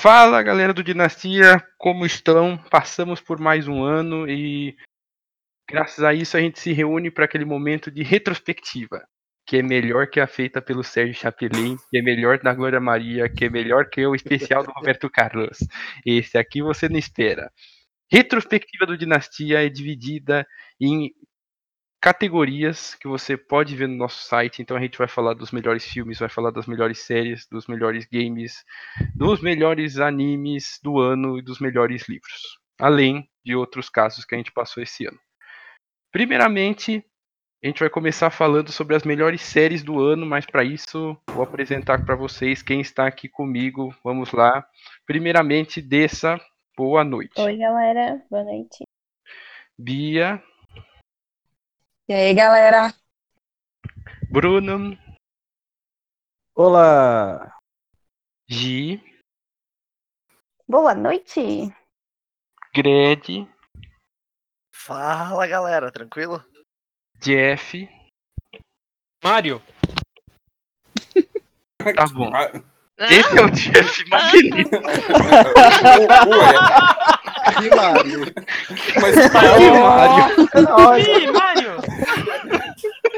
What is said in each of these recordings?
Fala galera do Dinastia, como estão? Passamos por mais um ano e graças a isso a gente se reúne para aquele momento de retrospectiva, que é melhor que a feita pelo Sérgio Chapelin, que é melhor da Glória Maria, que é melhor que o especial do Roberto Carlos. Esse aqui você não espera. Retrospectiva do Dinastia é dividida em categorias que você pode ver no nosso site. Então a gente vai falar dos melhores filmes, vai falar das melhores séries, dos melhores games, dos melhores animes do ano e dos melhores livros, além de outros casos que a gente passou esse ano. Primeiramente, a gente vai começar falando sobre as melhores séries do ano, mas para isso vou apresentar para vocês quem está aqui comigo. Vamos lá. Primeiramente, Dessa, boa noite. Oi, galera, boa noite. Bia. E aí, galera? Bruno. Olá. Gi. Boa noite. Gred. Fala, galera, tranquilo? Jeff. Mário. Tá bom. Esse é o Jeff Magneto. Que Mário. Mas Que Mário. Mário!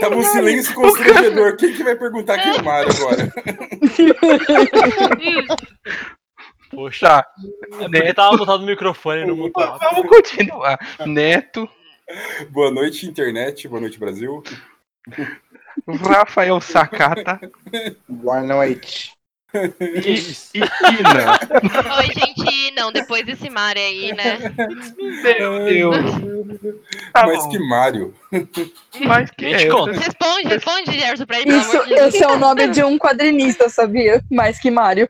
Tava um silêncio constrangedor. Quem que vai perguntar quem é o Mário agora? Poxa, Tá. é porque tava mutado o microfone no mutado. Vamos continuar. Neto. Boa noite, internet. Boa noite, Brasil. Rafael Sakata. Boa noite. E, e Ina. Oi, gente, não, depois desse Mario aí, né? Meu Deus. Tá Mas bom. que Mário. Mas que Gente, é, conta. Responde, responde, Gerson, pra ele, Isso, de esse é o nome de um quadrinista, sabia? Mais que Mário.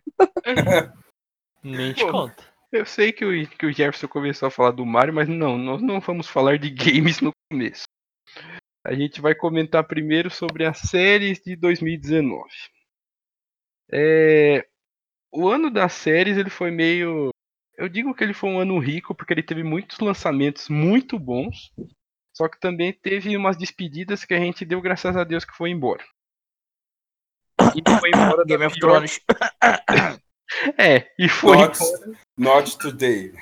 Nem te conta. Eu sei que o, que o Jefferson começou a falar do Mario, mas não, nós não vamos falar de games no começo. A gente vai comentar primeiro sobre as séries de 2019. É, o ano das séries ele foi meio. Eu digo que ele foi um ano rico porque ele teve muitos lançamentos muito bons. Só que também teve umas despedidas que a gente deu graças a Deus que foi embora. E foi embora da Game of pior- Thrones. É, e foi Not, not today.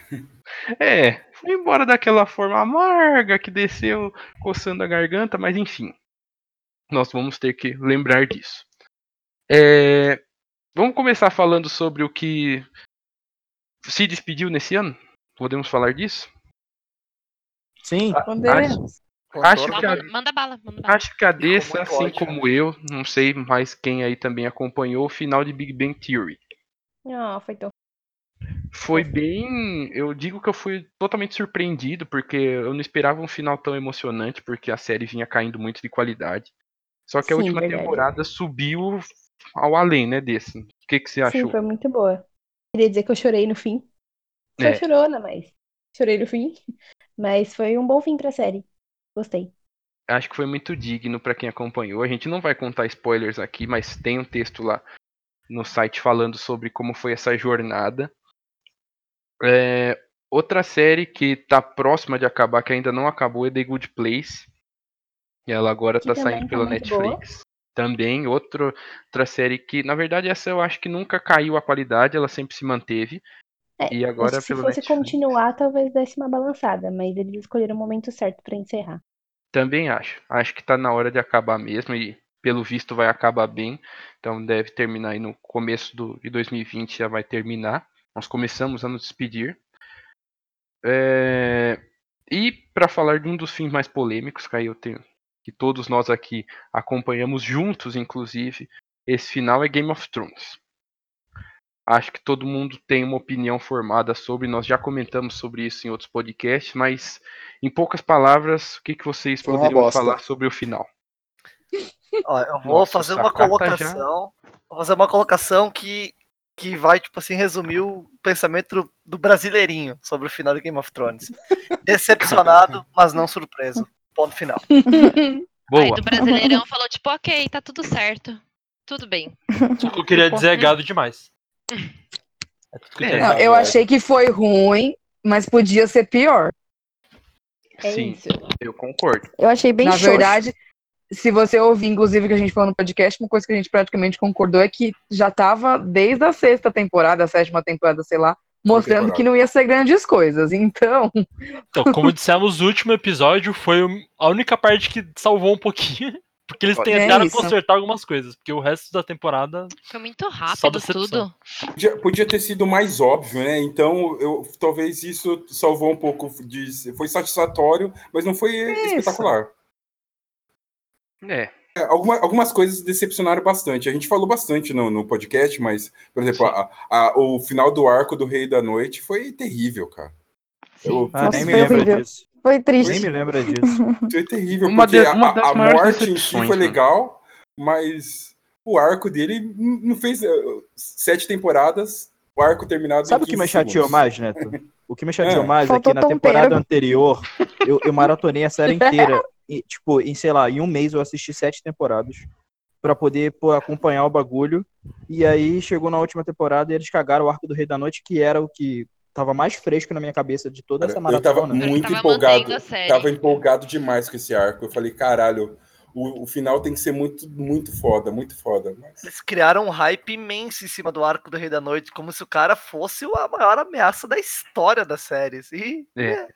É, foi embora daquela forma amarga que desceu coçando a garganta, mas enfim. Nós vamos ter que lembrar disso. É, vamos começar falando sobre o que se despediu nesse ano? Podemos falar disso? Sim. Podemos. Acho Contorno. que a, Manda, bala, manda bala. acho que a Dessa, assim ódio, como eu, não sei mais quem aí também acompanhou o final de Big Bang Theory. Não, foi tão. Foi bem. Eu digo que eu fui totalmente surpreendido, porque eu não esperava um final tão emocionante, porque a série vinha caindo muito de qualidade. Só que a Sim, última verdade. temporada subiu ao além, né, desse. O que, que você achou? Sim, foi muito boa. Queria dizer que eu chorei no fim. Sou É. chorona, mas. Chorei no fim. Mas foi um bom fim pra série. Gostei. Acho que foi muito digno pra quem acompanhou. A gente não vai contar spoilers aqui, mas tem um texto lá no site falando sobre como foi essa jornada. É, outra série que tá próxima de acabar, que ainda não acabou, é The Good Place. E ela agora Que tá saindo tá pela muito boa. Também, outro, outra série que, na verdade, essa eu acho que nunca caiu a qualidade, ela sempre se manteve. É, e agora se pelo fosse Netflix. continuar, talvez desse uma balançada, mas eles escolheram o momento certo pra encerrar. Também acho. Acho que tá na hora de acabar mesmo e pelo visto vai acabar bem. Então deve terminar aí no começo do, de 2020 já vai terminar. Nós começamos a nos despedir. É, E para falar de um dos fins mais polêmicos, que aí eu tenho que todos nós aqui acompanhamos juntos, inclusive, esse final é Game of Thrones. Acho que todo mundo tem uma opinião formada sobre, nós já comentamos sobre isso em outros podcasts, mas em poucas palavras, o que, que vocês Foi poderiam falar sobre o final? Ó, eu vou Nossa, fazer uma colocação. Vou fazer uma colocação que, que vai, tipo assim, resumir o pensamento do brasileirinho sobre o final de Game of Thrones. Decepcionado, mas não surpreso. Ponto final. Aí Boa. do Brasileirão falou, tipo, ok, tá tudo certo. Tudo bem. O que eu queria dizer é gado demais. É tudo que eu É, tenho. Não, eu achei que foi ruim, mas podia ser pior. É Sim, isso. eu concordo. Eu achei bem Na xoxo. verdade, se você ouvir, inclusive, o que a gente falou no podcast, uma coisa que a gente praticamente concordou é que já tava desde a sexta temporada, a sétima temporada, sei lá, mostrando que não ia ser grandes coisas. Então, Então, como dissemos, o último episódio foi a única parte que salvou um pouquinho. Porque eles É tentaram isso. consertar algumas coisas. Porque o resto da temporada. Foi muito rápido tudo. Podia, podia ter sido mais óbvio, né? Então, eu, talvez isso salvou um pouco de. Foi satisfatório, mas não foi espetacular. É. É, alguma- algumas coisas decepcionaram bastante. A gente falou bastante no, no podcast, mas, por exemplo, a- a- o final do arco do Rei da Noite foi terrível, cara. Eu- Ah, nem me horrível. disso. Foi Nem triste. me lembra disso. Foi terrível, Uma porque de- uma a- das a, maiores morte em si foi né? legal, mas o arco dele não fez eh, sete temporadas, o arco terminado Sabe o que 15 me chateou mais, Neto? O que me chateou É. mais é Faltou que na temporada anterior eu, eu maratonei a série inteira. E, tipo, em, sei lá, em um mês eu assisti sete temporadas pra poder pô, acompanhar o bagulho. E aí chegou na última temporada e eles cagaram o arco do Rei da Noite, que era o que tava mais fresco na minha cabeça de toda essa Cara, eu tava maratona. muito tava empolgado. Tava empolgado demais com esse arco. Eu falei, caralho, o, o final tem que ser muito, muito foda, muito foda. Mas... Eles criaram um hype imenso em cima do arco do Rei da Noite, como se o cara fosse a maior ameaça da história das séries. E É.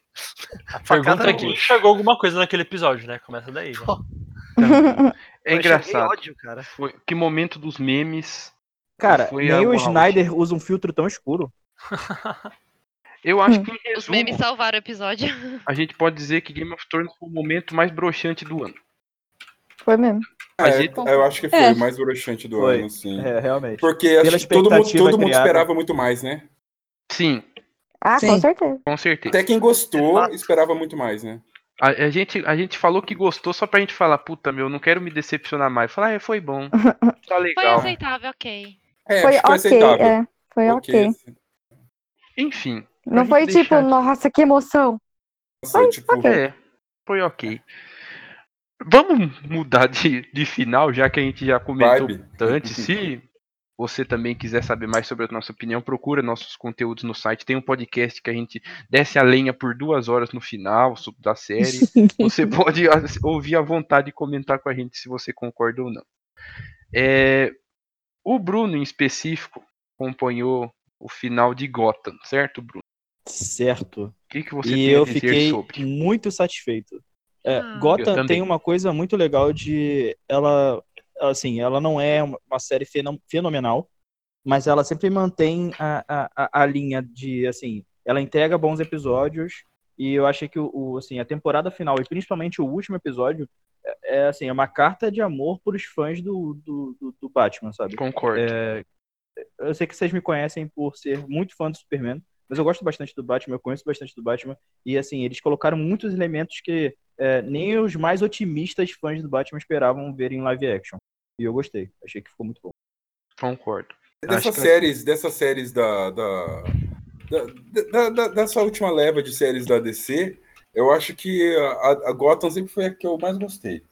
A Facada pergunta é enxergou alguma coisa naquele episódio, né? Começa daí. né? É eu enxerguei engraçado. ódio, cara. Foi, que momento dos memes. Cara, Foi nem a o. Snyder usa um filtro tão escuro. Eu acho que em Os resumo, memes salvaram o episódio. a gente pode dizer que Game of Thrones foi o momento mais broxante do ano. Foi mesmo. A É, gente- eu acho que foi É. o mais broxante do Foi. ano, sim. É, realmente. Porque Pela acho que todo mundo, todo mundo criada. esperava muito mais, né? Sim, Ah, Sim. com certeza. com certeza. Até quem gostou Exato. esperava muito mais, né? A, a gente, a gente falou que gostou só pra gente falar, puta meu, não quero me decepcionar mais. Falar, ah, foi bom. Tá Foi legal. aceitável, ok. É, Foi acho que foi ok, aceitável. é. Foi ok. Enfim. pra Não gente foi tipo, deixar- nossa, que emoção. Nossa, tipo, ok. É, foi ok. Vamos mudar de, de final, já que a gente já comentou Vibe. bastante. Se você também quiser saber mais sobre a nossa opinião, procura nossos conteúdos no site. Tem um podcast que a gente desce a lenha por duas horas no final da série. Você pode ouvir à vontade e comentar com a gente se você concorda ou não. É, o Bruno, em específico, acompanhou o final de Gotham, certo, Bruno? Certo. O que, que você E tem eu a dizer fiquei sobre? muito satisfeito. É, Ah. Gotham tem uma coisa muito legal de ela, assim, ela não é uma série feno- fenomenal, mas ela sempre mantém a, a, a- a linha de, assim, ela entrega bons episódios e eu achei que o, o, assim, a temporada final e principalmente o último episódio é, é, assim, é uma carta de amor para os fãs do, do, do, do Batman, sabe? Concordo. É, eu sei que vocês me conhecem por ser muito fã do Superman, mas eu gosto bastante do Batman, eu conheço bastante do Batman, e assim, eles colocaram muitos elementos que é, nem os mais otimistas fãs do Batman esperavam ver em live action. E eu gostei, achei que ficou muito bom. Concordo. Dessas Acho que- séries, dessas séries da, da, da- da- da- dessa última leva de séries da DC, eu acho que a, a Gotham sempre foi a que eu mais gostei.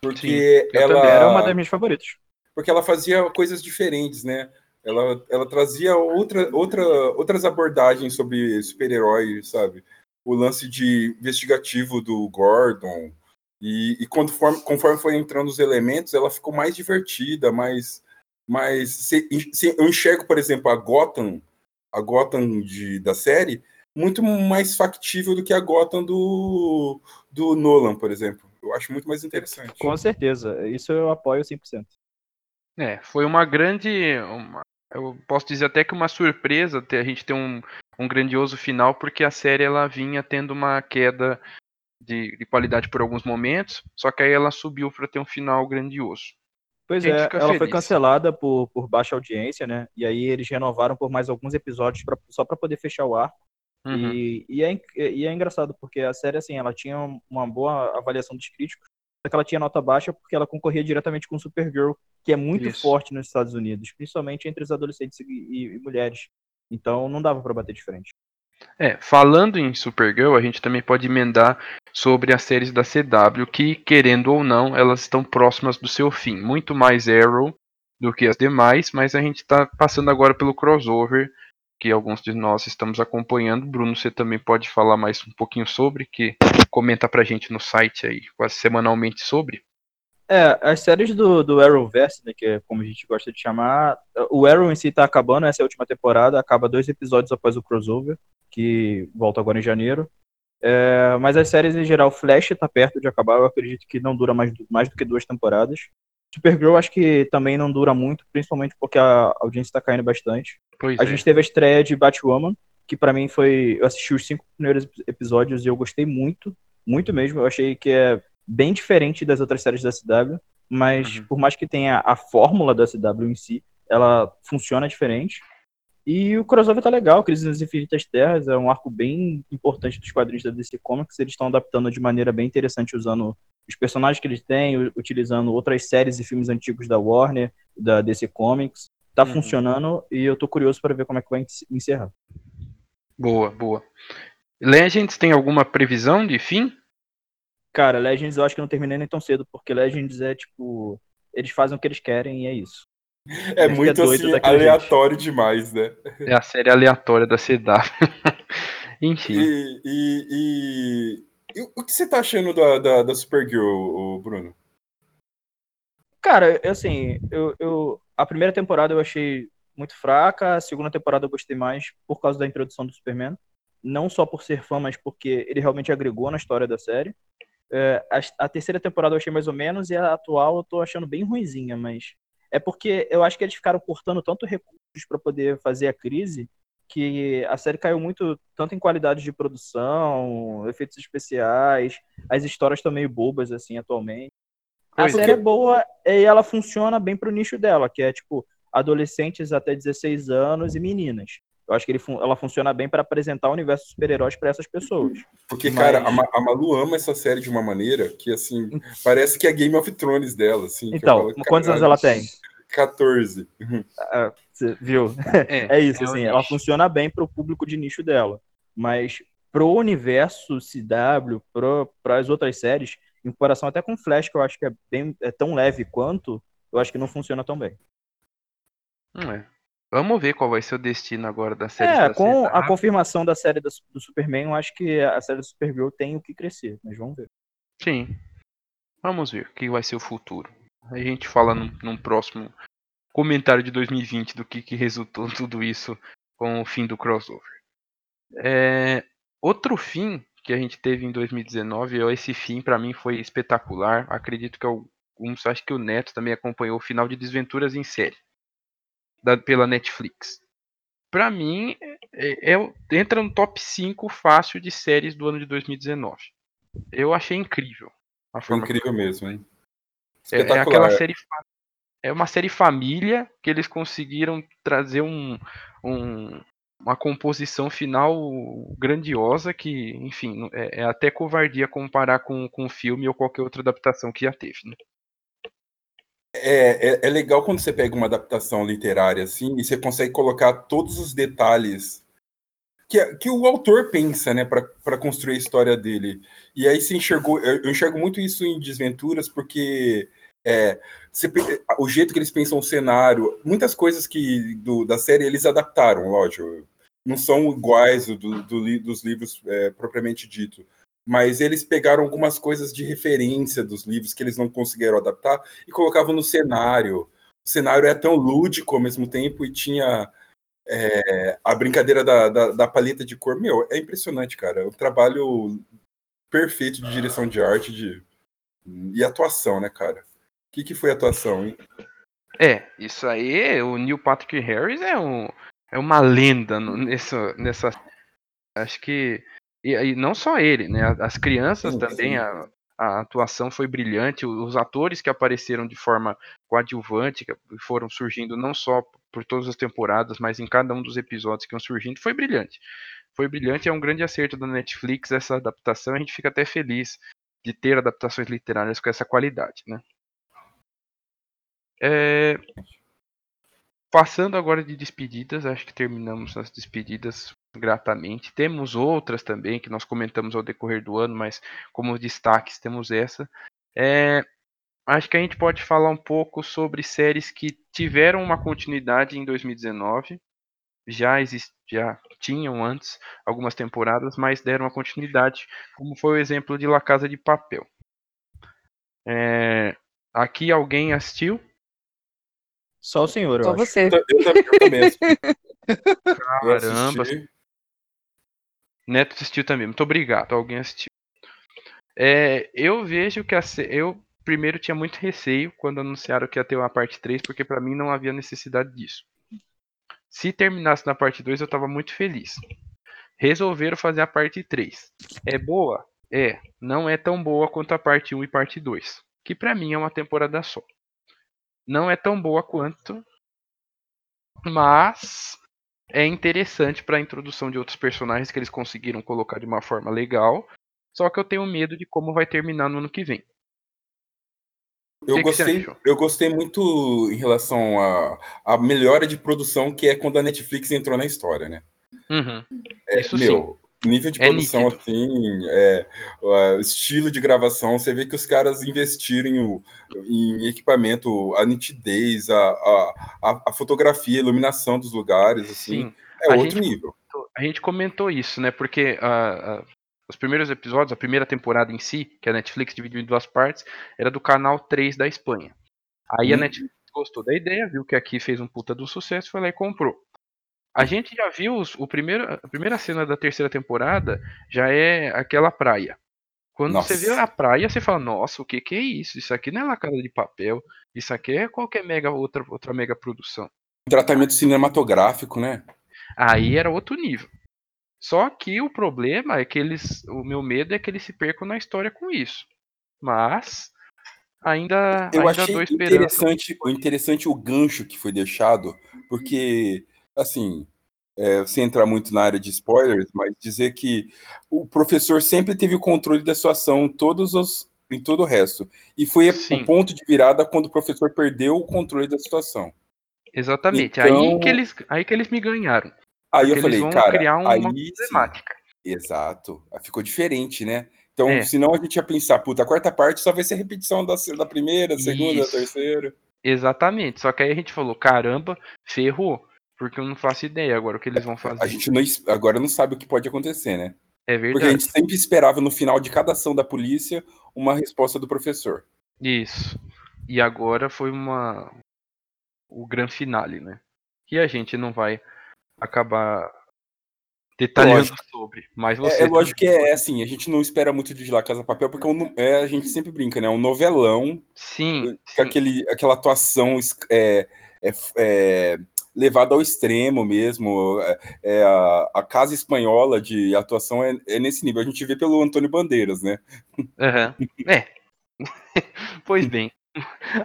Porque eu ela. Era uma das minhas favoritas. porque ela fazia coisas diferentes, né? Ela, ela trazia outra, outra, outras abordagens sobre super-heróis, sabe? O lance de investigativo do Gordon. E, e quando for- conforme foi entrando os elementos, ela ficou mais divertida, mais. mais se- se- eu enxergo, por exemplo, a Gotham, a Gotham de, da série, muito mais factível do que a Gotham do, do Nolan, por exemplo. Eu acho muito mais interessante. Com certeza, isso eu apoio 100%. É, foi uma grande. uma- eu posso dizer até que uma surpresa a gente ter um, um grandioso final, porque a série ela vinha tendo uma queda de, de qualidade por alguns momentos, só que aí ela subiu para ter um final grandioso. Pois é, ela foi feliz. cancelada por, por baixa audiência, né? E aí eles renovaram por mais alguns episódios pra, só pra poder fechar o ar. Uhum. E, e, é, e é engraçado, porque a série, assim, ela tinha uma boa avaliação dos críticos, que ela tinha nota baixa porque ela concorria diretamente com Supergirl, que é muito Isso. forte nos Estados Unidos, principalmente entre os adolescentes e, e- e mulheres. Então não dava pra bater de frente. É, falando em Supergirl, a gente também pode emendar sobre as séries da CW, que, querendo ou não, elas estão próximas do seu fim. Muito mais Arrow do que as demais, mas a gente está passando agora pelo crossover, que alguns de nós estamos acompanhando. Bruno, você também pode falar mais um pouquinho sobre, que comenta pra gente no site aí, quase semanalmente sobre. É, as séries do, do Arrowverse, né, que é como a gente gosta de chamar, o Arrow em si tá acabando, essa é a última temporada, acaba dois episódios após o crossover, que volta agora em janeiro. É, mas as séries em geral, Flash tá perto de acabar, eu acredito que não dura mais, mais do que duas temporadas. Supergirl acho que também não dura muito, principalmente porque a audiência tá caindo bastante. Pois A é. gente teve a estreia de Batwoman, que pra mim foi. Eu assisti os cinco primeiros episódios e eu gostei muito, muito mesmo. Eu achei que é bem diferente das outras séries da CW, mas Uhum. por mais que tenha a fórmula da CW em si, ela funciona diferente. E o crossover tá legal, Crise nas Infinitas Terras é um arco bem importante dos quadrinhos da DC Comics. Eles estão adaptando de maneira bem interessante, usando os personagens que eles têm, utilizando outras séries e filmes antigos da Warner, da DC Comics. Tá Uhum. funcionando e eu tô curioso para ver como é que vai encerrar. Boa, boa. Legends tem alguma previsão de fim? Cara, Legends eu acho que não terminei nem tão cedo, porque Legends é tipo. Eles fazem o que eles querem e é isso. É Fica muito doido assim, aleatório demais, né? É a série aleatória da CW. Enfim. E, e, e- e o que você tá achando da, da, da Supergirl, Bruno? Cara, assim, eu, eu. A primeira temporada eu achei muito fraca, a segunda temporada eu gostei mais por causa da introdução do Superman. Não só por ser fã, mas porque ele realmente agregou na história da série. É, a, a terceira temporada eu achei mais ou menos, e a atual eu tô achando bem ruinzinha, mas. É porque eu acho que eles ficaram cortando tanto recursos para poder fazer a crise que a série caiu muito tanto em qualidade de produção, efeitos especiais, as histórias estão meio bobas assim atualmente. A Pois é. série é boa e ela funciona bem pro nicho dela, que é tipo adolescentes até 16 anos e meninas. Eu acho que ele fun- ela funciona bem para apresentar o universo de super-heróis para essas pessoas. Porque, Mas- cara, a, Ma- a Malu ama essa série de uma maneira que, assim, parece que é Game of Thrones dela, assim. que eu Então, falo, quantos anos "Caralho, ela tem? 14. Ah, Você viu? É, É isso, é o assim, ela funciona bem pro público de nicho dela. Mas pro universo CW, para as outras séries, em comparação até com Flash, que eu acho que é, bem, é tão leve quanto, eu acho que não funciona tão bem. Hum, é. Vamos ver qual vai ser o destino agora da série. É, da com a confirmação da série do, do Superman, eu acho que a série do Supergirl tem o que crescer, mas vamos ver. Sim. Vamos ver o que vai ser o futuro. A gente fala num, num próximo comentário de 2020 do que, que resultou tudo isso com o fim do crossover. É, outro fim que a gente teve em 2019, eu- esse fim pra mim foi espetacular. Acredito que alguns, acho que o Neto também acompanhou o final de Desventuras em série da- pela Netflix. Pra mim, é- é- entra no top 5 fácil de séries do ano de 2019. Eu achei incrível. A Foi forma que incrível mesmo, hein? é, é aquela série. É uma série família que eles conseguiram trazer um, um- uma composição final grandiosa que, enfim, é, é até covardia comparar com, com filme ou qualquer outra adaptação que já teve. Né? É, é, é legal quando você pega uma adaptação literária assim e você consegue colocar todos os detalhes que, que o autor pensa, né, para construir a história dele. E aí você enxergou, eu enxergo muito isso em Desventuras, porque é, pe- o jeito que eles pensam o cenário, muitas coisas que do- da série eles adaptaram, lógico. Não são iguais do, do dos livros é, propriamente dito. Mas eles pegaram algumas coisas de referência dos livros que eles não conseguiram adaptar e colocavam no cenário. O cenário é tão lúdico ao mesmo tempo e tinha é, a brincadeira da, da, da paleta de cor. Meu, é impressionante, cara. É um trabalho perfeito de direção de arte de... e atuação, né, cara? O que, que foi a atuação, hein? É, isso aí, o Neil Patrick Harris é, um, é uma lenda nessa, nessa. Acho que. E, e não só ele, né? As crianças Sim, também, sim. a, a atuação foi brilhante. Os atores que apareceram de forma coadjuvante, que foram surgindo não só por todas as temporadas, mas em cada um dos episódios que iam surgindo, foi brilhante. Foi brilhante, é um grande acerto da Netflix essa adaptação. A gente fica até feliz de ter adaptações literárias com essa qualidade, né? É, Passando agora de despedidas, acho que terminamos as despedidas gratamente. Temos outras também que nós comentamos ao decorrer do ano, mas como destaques temos essa. É, acho que a gente pode falar um pouco sobre séries que tiveram uma continuidade em 2019. Já, exist, já tinham antes algumas temporadas, mas deram uma continuidade, como foi o exemplo de La Casa de Papel. É, Aqui alguém assistiu? Só o senhor, eu Só acho. você. Eu, acho. também. Eu Caramba. assisti. Neto assistiu também. Muito obrigado. Alguém assistiu. É, eu vejo que a, eu primeiro tinha muito receio quando anunciaram que ia ter uma parte 3, porque pra mim não havia necessidade disso. Se terminasse na parte 2, eu tava muito feliz. Resolveram fazer a parte 3. É boa? É. Não é tão boa quanto a parte 1 e parte 2, que pra mim é uma temporada só. Não é tão boa quanto, mas é interessante para a introdução de outros personagens que eles conseguiram colocar de uma forma legal. Só que eu tenho medo de como vai terminar no ano que vem. Eu que gostei, eu gostei muito em relação à à melhora de produção que é quando a Netflix entrou na história, né? Uhum. É, Isso meu, nível de É produção nítido. assim, é, o estilo de gravação, você vê que os caras investiram em, em equipamento, a nitidez, a, a, a- fotografia, a iluminação dos lugares, assim, Sim. é A outro nível. A gente comentou isso, né? Porque ah, ah, os primeiros episódios, a primeira temporada em si, que a Netflix dividiu em duas partes, era do canal 3 da Espanha. Aí a Hum. Netflix gostou da ideia, viu que aqui fez um puta um sucesso, foi lá e comprou. A gente já viu os- o primeiro, a primeira cena da terceira temporada, já é aquela praia. Quando você vê Nossa. a praia, você fala, nossa, o que que é isso? Isso aqui não é La Casa de Papel, isso aqui é qualquer mega, outra, outra mega produção. Tratamento cinematográfico, né? Aí era outro nível. Só que o problema é que eles. O meu medo é que eles se percam na história com isso. Mas ainda, Eu ainda achei interessante, o interessante o gancho que foi deixado, porque, assim, é, sem entrar muito na área de spoilers, mas dizer que o professor sempre teve o controle da situação em todos os, em todo o resto. E foi Sim. o ponto de virada quando o professor perdeu o controle da situação. Exatamente. Então- Aí, que eles, aí que eles me ganharam. Aí eu falei, cara, criar uma aí sim, problemática. exato, ficou diferente, né? Então, É. senão a gente ia pensar, puta, a quarta parte só vai ser repetição da, da primeira, da segunda, da Isso. terceira. Exatamente. Só que aí a gente falou, caramba, ferrou. Porque eu não faço ideia agora o que eles vão fazer. A gente não, agora não sabe o que pode acontecer, né? É Porque a verdade. gente sempre esperava no final de cada ação da polícia uma resposta do professor. Isso. E agora foi uma. O grande finale, né? Que a gente não vai acabar detalhando Lógico. sobre. Mas você. É, é lógico que é assim, a gente não espera muito de La Casa Papel, porque é um é, a gente sempre brinca, né? É um novelão, Sim, com sim. aquele, aquela atuação é, é, levada ao extremo mesmo. É, é a, a casa espanhola de atuação é, é nesse nível. A gente vê pelo Antônio Bandeiras, né? Aham. É. pois bem.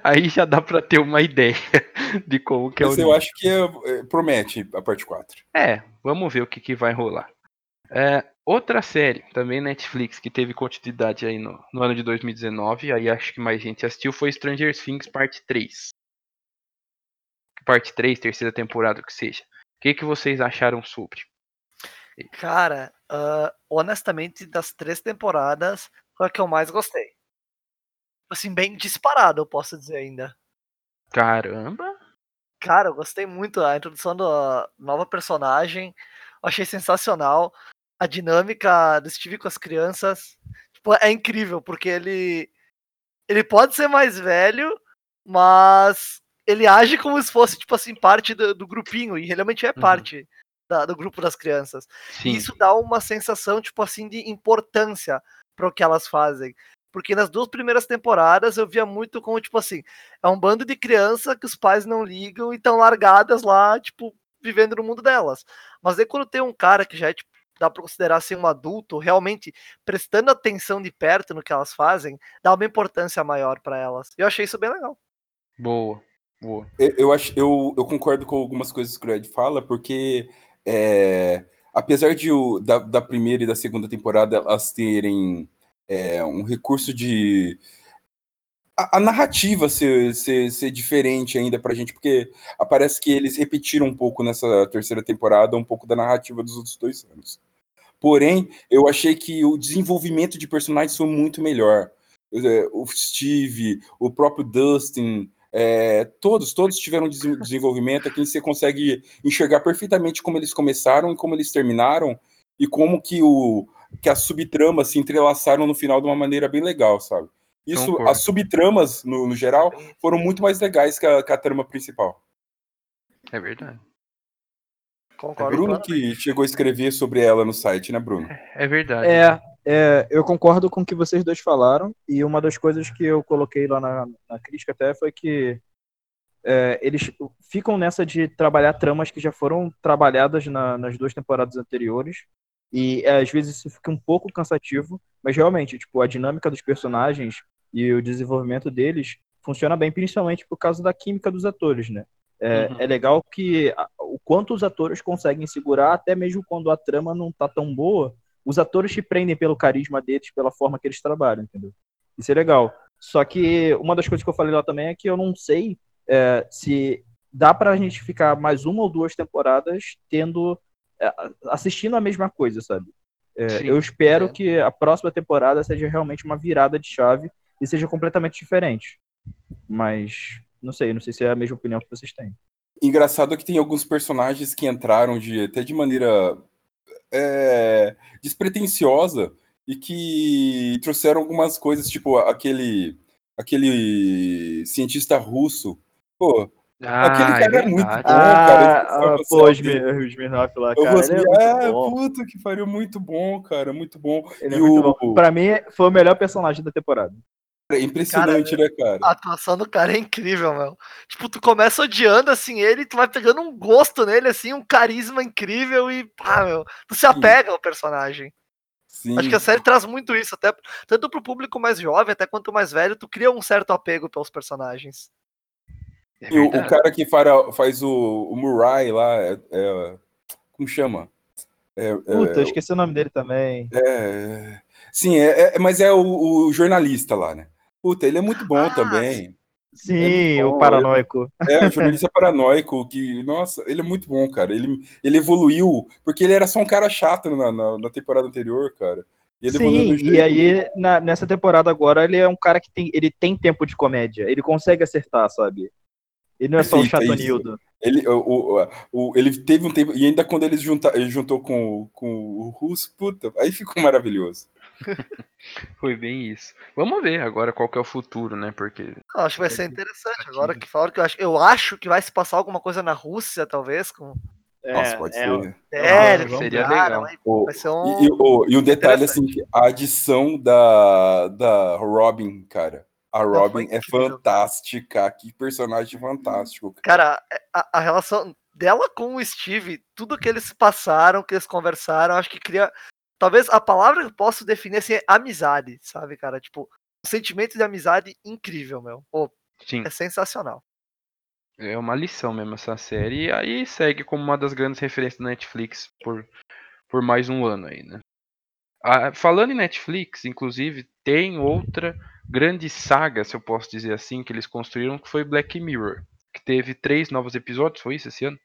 Aí já dá pra ter uma ideia de como que é o Mas eu acho que é- é, promete a parte 4. É, vamos ver o que, que vai rolar. É, outra série, também Netflix, que teve continuidade aí no, no ano de 2019, aí acho que mais gente assistiu, foi Stranger Things Parte 3. Parte 3, terceira temporada, o que seja. O que, que vocês acharam sobre? Cara, ah, honestamente, das três temporadas, foi a que eu mais gostei. Assim, bem disparado, eu posso dizer ainda. Caramba! Cara, eu gostei muito da introdução da nova personagem. Achei sensacional. A dinâmica do Steve com as crianças. Tipo, é incrível, porque ele. Ele pode ser mais velho, mas ele age como se fosse, tipo assim, parte do, do grupinho. E realmente é Uhum. parte da- do grupo das crianças. Sim, E isso dá uma sensação, tipo assim, de importância para o que elas fazem. Porque nas duas primeiras temporadas eu via muito como, tipo assim, é um bando de criança que os pais não ligam e estão largadas lá, tipo, vivendo no mundo delas. Mas aí quando tem um cara que já é, tipo, dá pra considerar assim um adulto, realmente prestando atenção de perto no que elas fazem, dá uma importância maior para elas. Eu achei isso bem legal. boa, Eu, eu, acho, eu, eu concordo com algumas coisas que o Ed fala, porque é, apesar de o, da, da primeira e da segunda temporada elas terem é, um recurso de. A, a narrativa ser, ser, ser diferente ainda pra gente, porque parece que eles repetiram um pouco nessa terceira temporada, um pouco da narrativa dos outros dois anos. Porém, eu achei que o desenvolvimento de personagens foi muito melhor. O Steve, o próprio Dustin, é, todos, todos tiveram des- desenvolvimento aqui você consegue enxergar perfeitamente como eles começaram e como eles terminaram e como que o que as subtramas se entrelaçaram no final de uma maneira bem legal, sabe? Isso, Concordo. as subtramas, no, no geral, foram muito mais legais que a, que a trama principal. É verdade. É Concordo. Bruno plenamente. que chegou a escrever sobre ela no site, né, Bruno? É verdade. É, é, eu concordo com o que vocês dois falaram, e uma das coisas que eu coloquei lá na, na crítica até foi que é, eles ficam nessa de trabalhar tramas que já foram trabalhadas na- nas duas temporadas anteriores, e é, às vezes isso fica um pouco cansativo, mas realmente, tipo, a dinâmica dos personagens e o desenvolvimento deles funciona bem, principalmente por causa da química dos atores, né? É, Uhum. é legal que o quanto os atores conseguem segurar, até mesmo quando a trama não tá tão boa, os atores te prendem pelo carisma deles, pela forma que eles trabalham, entendeu? Isso é legal. Só que uma das coisas que eu falei lá também é que eu não sei é, se dá pra gente ficar mais uma ou duas temporadas tendo é, assistindo a mesma coisa, sabe? É, Sim. eu espero É. que a próxima temporada seja realmente uma virada de chave e seja completamente diferente. Mas não sei, não sei se é a mesma opinião que vocês têm. Engraçado é que tem alguns personagens que entraram de, até de maneira é, despretensiosa e que trouxeram algumas coisas, tipo aquele, aquele cientista russo. Pô, Ah, Aquele cara é muito verdade. bom. cara, Ah, foi ah, o pô, o Smirnoff. Lá, eu cara, ele é muito puta que pariu, muito bom, cara, muito bom. Ele é E muito o- bom. Pra mim, foi o melhor personagem da temporada. É impressionante, né, cara? A atuação do cara é incrível, meu. Tipo, tu começa odiando, assim, ele, tu vai pegando um gosto nele, assim, um carisma incrível e, pá, meu, tu se apega ao personagem. Sim. Acho que a série traz muito isso, até tanto pro público mais jovem, até quanto mais velho, tu cria um certo apego pelos personagens. É E o, o cara que fara- faz o, o Murray lá, é, é- como chama? É, é- Puta, eu esqueci o nome dele também. é- sim, é, é- mas é o, o jornalista lá, né? Puta, ele é muito bom Ah, também. Sim, bom, o paranoico. É, um jornalista paranoico que, nossa, ele é muito bom, cara. Ele, ele evoluiu, porque ele era só um cara chato na, na, na temporada anterior, cara. E ele evoluiu Sim, e aí na- nessa temporada agora ele é um cara que tem, ele tem tempo de comédia. Ele consegue acertar, sabe? Ele não é só o Perfeito, é chatonildo. Ele, o, o- o- ele teve um tempo, e ainda quando ele, junta, ele juntou com, o- com o Russo, puta, aí ficou maravilhoso. Foi bem isso. Vamos ver agora qual que é o futuro, né? Porque Eu acho que vai ser interessante. Agora que falaram que eu acho, eu acho que vai se passar alguma coisa na Rússia, talvez, com Nossa, pode é, ser. ver. cara, Seria legal. vai- ser um. E, o, e o detalhe, assim, a adição da, da Robin, cara. A Robin é fantástica. Que personagem fantástico. Cara. Cara, é, a, a relação dela com o Steve, tudo que eles passaram, que eles conversaram, acho que cria. Talvez a palavra que eu posso definir assim é amizade, sabe, cara? Tipo, um sentimento de amizade incrível, meu. Pô, sim, é sensacional. é uma lição mesmo essa série. E aí segue como uma das grandes referências da Netflix por, por mais um ano aí, né? Ah, falando em Netflix, inclusive, tem outra grande saga, se eu posso dizer assim, que eles construíram, que foi Black Mirror. Que teve três novos episódios, foi isso esse ano?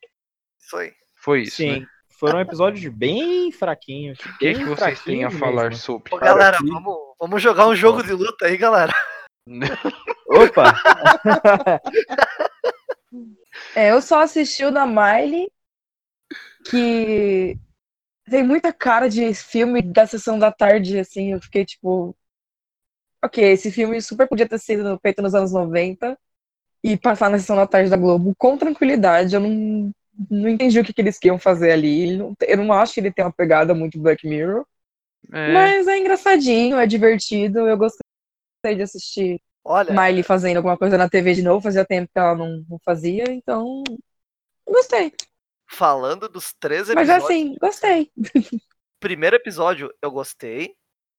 Aí. Foi isso, Sim, né? Foram episódios bem fraquinhos. O que, que vocês têm a falar sobre? Ô, galera, vamos, vamos jogar um jogo de luta aí, galera. Opa! É, eu só assisti o da Miley, que tem muita cara de filme da sessão da tarde, assim, eu fiquei tipo. Ok, esse filme super podia ter sido feito nos anos 90 e passar na sessão da tarde da Globo com tranquilidade. Eu não, não entendi o que, que eles queriam fazer ali. Não Eu não acho que ele tem uma pegada muito Black Mirror, É, mas é engraçadinho, é divertido. Eu gostei de assistir Olha, Miley fazendo alguma coisa na TV de novo, fazia tempo que ela não, não fazia, então. Gostei. falando dos três Mas episódios. assim, gostei. primeiro episódio eu gostei.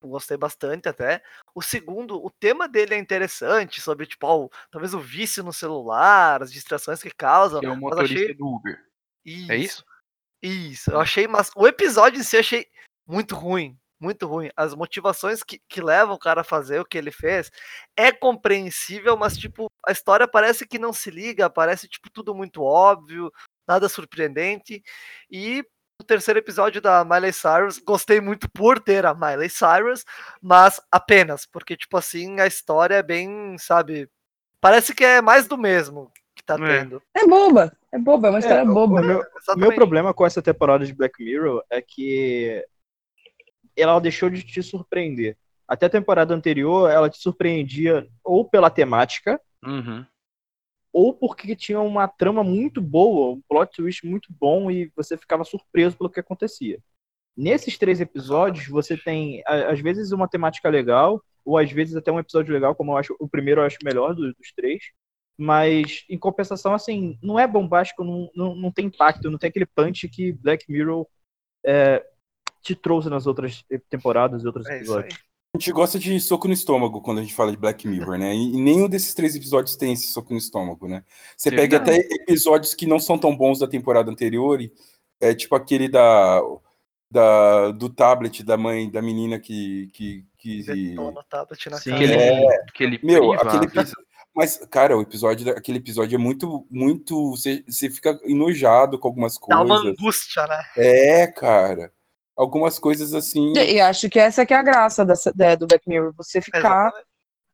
Gostei bastante até. O segundo, o tema dele é interessante, sobre, tipo, ó, talvez o vício no celular, as distrações que causam. que é o motorista achei- do Uber. Isso, É isso? Isso, eu achei, mas o episódio em si eu achei muito ruim, muito ruim. As motivações que, que levam o cara a fazer o que ele fez é compreensível, mas tipo, a história parece que não se liga, parece tipo tudo muito óbvio, nada surpreendente. E o terceiro episódio da Miley Cyrus, gostei muito por ter a Miley Cyrus, mas apenas, porque tipo assim, a história é bem, sabe, parece que é mais do mesmo que tá É. tendo. É boba. É boba, é uma história É, boba. o meu, O meu problema com essa temporada de Black Mirror é que ela deixou de te surpreender. até a temporada anterior, ela te surpreendia ou pela temática, Uhum. Ou porque tinha uma trama muito boa, um plot twist muito bom e você ficava surpreso pelo que acontecia. Nesses três episódios, você tem, às vezes, uma temática legal, ou às vezes até um episódio legal, como eu acho, o primeiro eu acho melhor dos, dos três, mas em compensação, assim, não é bombástico, não, não, não tem impacto, não tem aquele punch que Black Mirror é, te trouxe nas outras temporadas e outros É episódios. A gente gosta de soco no estômago quando a gente fala de Black Mirror, né? E, nenhum desses três episódios tem esse soco no estômago, né? Você Sim, pega não. até episódios que não são tão bons da temporada anterior, e é tipo aquele da, da do tablet da mãe da menina que que, que o tablet na Sim. cara. É. aquele meu, priva- aquele mas cara, o episódio aquele episódio é muito muito você, você fica enojado com algumas Dá uma coisas. angústia, né? É, cara. Algumas coisas assim. E, acho que essa que é a graça dessa, da- do Black Mirror, você ficar Exatamente.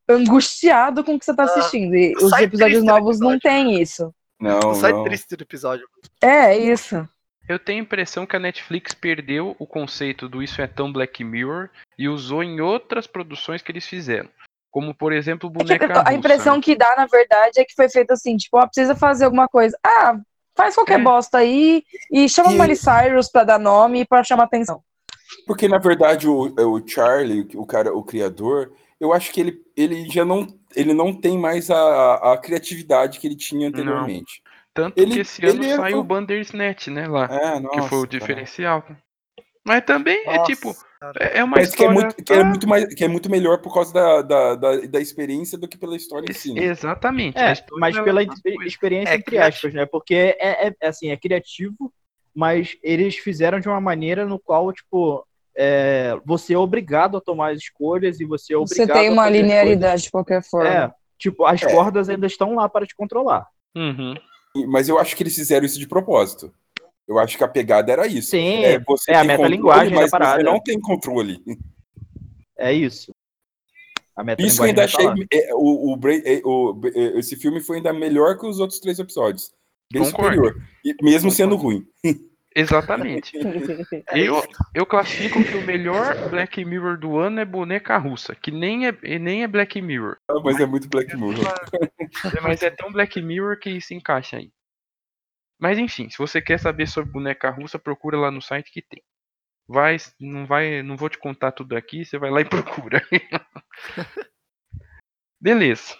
angustiado com o que você tá Ah, assistindo. E os episódios novos não episódio. tem isso. Não, Sai não. triste do episódio. É, isso. Eu tenho a impressão que a Netflix perdeu o conceito do Isso é tão Black Mirror e usou em outras produções que eles fizeram. Como, por exemplo, É que Boneca Russa. a impressão que dá, na verdade, é que foi feito assim, tipo, ó, precisa fazer alguma coisa. Ah, faz qualquer É. bosta aí e chama E- Miley Cyrus pra dar nome e pra chamar atenção. Porque, na verdade, o, o Charlie, o cara, o criador, eu acho que ele, ele já não, ele não tem mais a, a criatividade que ele tinha anteriormente. Tanto ele- que esse ele ano é- saiu o Bandersnatch, né, lá. É, nossa, que foi o cara. Mas também é Nossa, tipo, cara. é é uma Parece que é, história. muito, que, é muito mais, que é muito melhor por causa da, da, da, da experiência do que pela história em si. né? Exatamente. a É, história mas ela pela experiência, É entre aspas, né? Porque é, é- é, assim, é criativo, mas eles fizeram de uma maneira no qual, tipo, é, você é obrigado a tomar as escolhas e você é Você obrigado tem a uma linearidade de qualquer forma. É, tipo, as É. cordas ainda estão lá para te controlar. Uhum. Mas eu acho que eles fizeram isso de propósito. Eu acho que a pegada era isso. Sim, É, você é a metalinguagem controle, da mas parada. você não tem controle. é isso. A meta Isso eu ainda achei. é, o, o, é, o- é, esse filme foi ainda melhor que os outros três episódios. Bem Concordo. superior. E mesmo sendo ruim. Exatamente. Eu, eu classifico que o melhor Black Mirror do ano é Boneca Russa, que nem é, nem é Black Mirror. Ah, Mas é muito Black Mirror. Mas é tão Black Mirror que se encaixa aí. Mas enfim, se você quer saber sobre Boneca Russa, procura lá no site que tem. Vai, não vai, não vou te contar tudo aqui, você vai lá e procura. Beleza.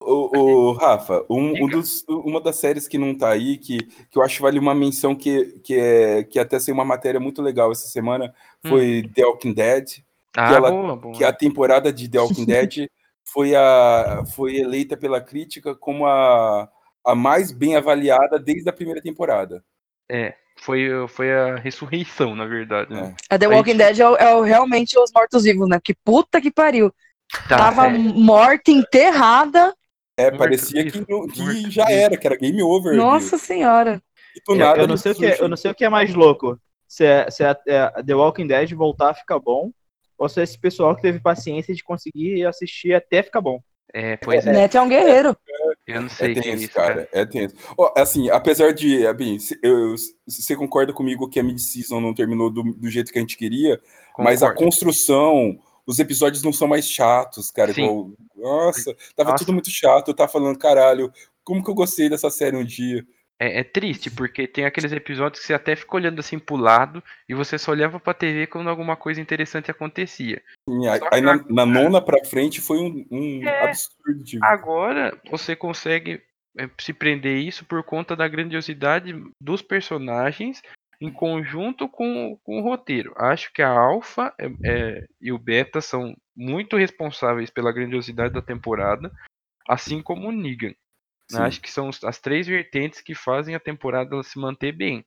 O, o Rafa, um, um dos- uma das séries que não tá aí, que, que eu acho que vale uma menção que, que, é, que até saiu uma matéria muito legal essa semana, foi The Walking Dead. Ah, ela- boa, boa. que a temporada de The Walking Dead foi, a, foi eleita pela crítica como a, a mais bem avaliada desde a primeira temporada. É, foi, foi a ressurreição, na verdade. Né? A The Walking Dead é, o- é realmente os mortos-vivos, né? Que puta que pariu. Tá, Tava é. morta, enterrada. É, Morto parecia que, que morto já vivo. era, que era game over. Nossa senhora. E do Eu, nada eu não sei o que, é- eu não sei o que é mais louco. Se, é, se é, é, The Walking Dead voltar a ficar bom, ou se é esse pessoal que teve paciência de conseguir assistir até ficar bom. É, pois é. Neto é um guerreiro. Eu não sei É que é tenso, isso, cara. É tenso. Ó, assim, apesar de. Abin, se- eu- você concorda comigo que a mid-season não terminou do, do jeito que a gente queria, mas a Concordo. construção, os episódios não são mais chatos, cara. Igual- nossa, tava Nossa. tudo muito chato. Eu tava falando, caralho, como que eu gostei dessa série um dia? É, é triste, porque tem aqueles episódios que você até fica olhando assim pro lado e você só olhava pra TV quando alguma coisa interessante acontecia. E aí, aí na, na nona pra frente foi um, um É. absurdo. de- Agora você consegue é, se prender isso por conta da grandiosidade dos personagens em conjunto com, com o roteiro. Acho que a Alpha é- é, e o Beta são muito responsáveis pela grandiosidade da temporada, assim como o Negan. Né? Sim. Acho que são as três vertentes que fazem a temporada se manter bem.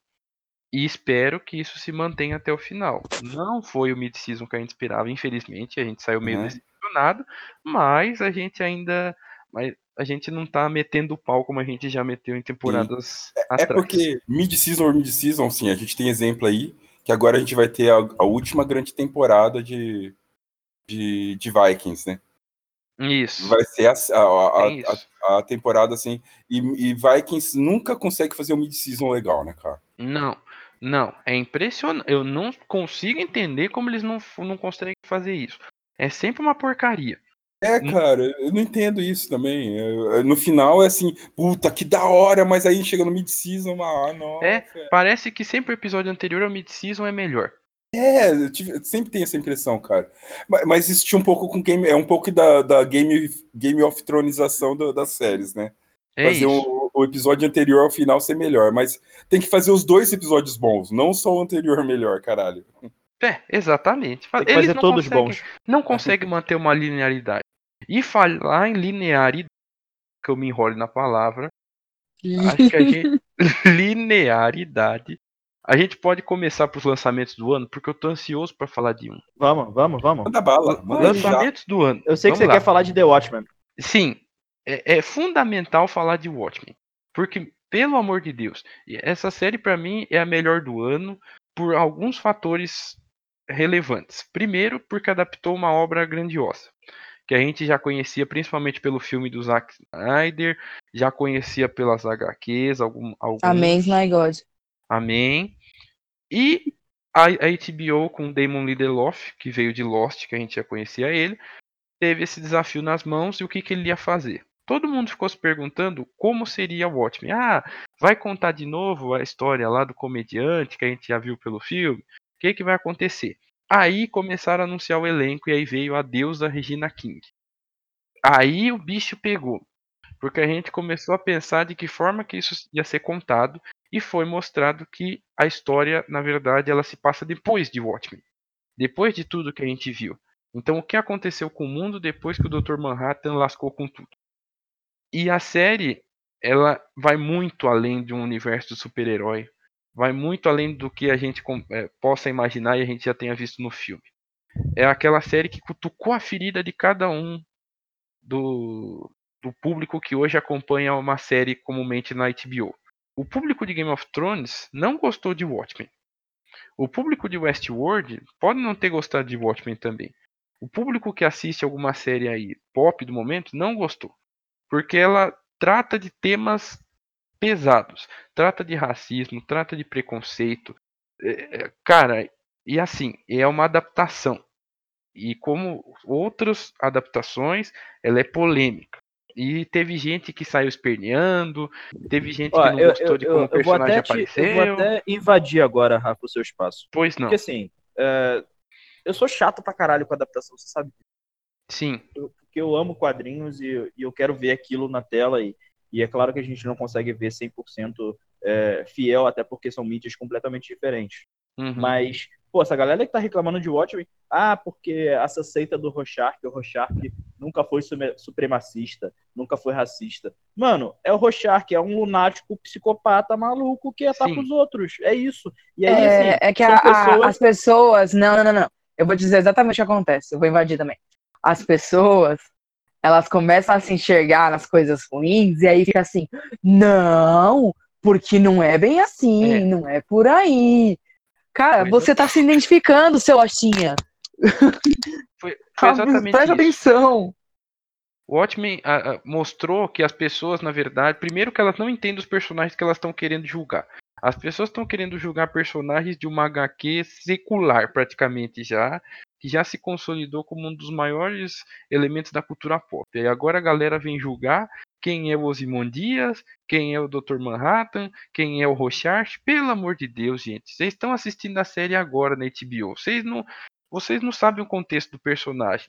E espero que isso se mantenha até o final. Não foi o mid-season que a gente esperava, infelizmente. A gente saiu meio Uhum. decepcionado, mas a gente ainda. Mas a gente não tá metendo o pau como a gente já meteu em temporadas É atrás. porque mid-season ou mid-season, sim, a gente tem exemplo aí, que agora a gente vai ter a, a última grande temporada de, de, de Vikings, né? Isso. Vai ser a, a, a- a- a temporada assim. E, e Vikings nunca consegue fazer um mid-season legal, né, cara? Não, não. É impressionante. Eu não consigo entender como eles não, não conseguem fazer isso. É sempre uma porcaria. É, cara, eu não entendo isso também. É, é, No final é assim, puta, que da hora, mas aí chega no mid-season, ah, nossa. É, parece que sempre o episódio anterior ao mid-season é melhor. É, eu tive- sempre tem essa impressão, cara. Mas, mas isso tinha um pouco com game, é um pouco da, da game, game of Thronização da- das séries, né? É fazer isso. o, episódio anterior ao final ser melhor, mas tem que fazer os dois episódios bons, não só o anterior melhor, caralho. É, exatamente. Tem que Eles fazer não todos conseguem- bons. Não conseguem manter uma linearidade. E falar em linearidade, que eu me enrole na palavra, acho que a gente. linearidade. A gente pode começar pros lançamentos do ano, porque eu tô ansioso pra falar de um. Vamos, vamos, vamos. Manda bala, manda já. Lançamentos do ano. Eu sei que Vamos você lá. quer falar de The Watchmen. Sim, é, é fundamental falar de Watchmen. Porque, pelo amor de Deus, essa série pra mim é a melhor do ano por alguns fatores relevantes. Primeiro, porque adaptou uma obra grandiosa, que a gente já conhecia principalmente pelo filme do Zack Snyder, já conhecia pelas HQs, algum, alguns. Amém, my God. Amém. E a, a HBO com Damon Lindelof, que veio de Lost, que a gente já conhecia ele, teve esse desafio nas mãos e o que, que ele ia fazer. Todo mundo ficou se perguntando como seria o Watchmen. Ah, vai contar de novo a história lá do comediante que a gente já viu pelo filme? O que, que vai acontecer? Aí começaram a anunciar o elenco e aí veio a deusa Regina King. Aí o bicho pegou. Porque a gente começou a pensar de que forma que isso ia ser contado e foi mostrado que a história, na verdade, ela se passa depois de Watchmen. Depois de tudo que a gente viu. Então, o que aconteceu com o mundo depois que o Dr. Manhattan lascou com tudo? E a série, ela vai muito além de um universo de super-herói. Vai muito além do que a gente eh, possa imaginar e a gente já tenha visto no filme. É aquela série que cutucou a ferida de cada um do, do público que hoje acompanha uma série comumente na HBO. O público de Game of Thrones não gostou de Watchmen. O público de Westworld pode não ter gostado de Watchmen também. O público que assiste alguma série aí pop do momento não gostou. Porque ela trata de temas pesados. Trata de racismo, trata de preconceito. É, é, Cara, e assim, é uma adaptação. E como outras adaptações, ela é polêmica. E teve gente que saiu esperneando, teve gente Ó, que não eu, gostou eu, de como eu, o personagem te- apareceu. eu vou até invadir agora, Rafa, o seu espaço. Pois não. Porque assim, é, eu sou chato pra caralho com adaptação, você sabe? Sim, Eu- Porque eu amo quadrinhos e, e eu quero ver aquilo na tela. E, e é claro que a gente não consegue ver 100% é, fiel, até porque são mídias completamente diferentes. Uhum. Mas, pô, essa galera que tá reclamando de Watchmen, ah, porque essa seita do Rorschach, o Rorschach nunca foi supremacista, nunca foi racista. Mano, é o Rorschach, é um lunático psicopata maluco que ataca Sim. os outros. É isso. E aí, É, assim, é que a- a- pessoas- as pessoas. Não, não, não, não. Eu vou dizer exatamente o que acontece. Eu vou invadir também. As pessoas, elas começam a se enxergar nas coisas ruins e aí fica assim: não, porque não é bem assim, É. não é por aí. Cara, Pois você tá se identificando, seu Ostinha. foi, foi exatamente Presta atenção. O Watchmen mostrou que as pessoas, na verdade, primeiro que elas não entendem os personagens que elas estão querendo julgar. As pessoas estão querendo julgar personagens de uma HQ secular, praticamente já, que já se consolidou como um dos maiores elementos da cultura pop. E agora a galera vem julgar quem é o Ozymandias, quem é o Dr. Manhattan, quem é o Rorschach. Pelo amor de Deus, gente, vocês estão assistindo a série agora na HBO. Vocês não, vocês não sabem o contexto do personagem.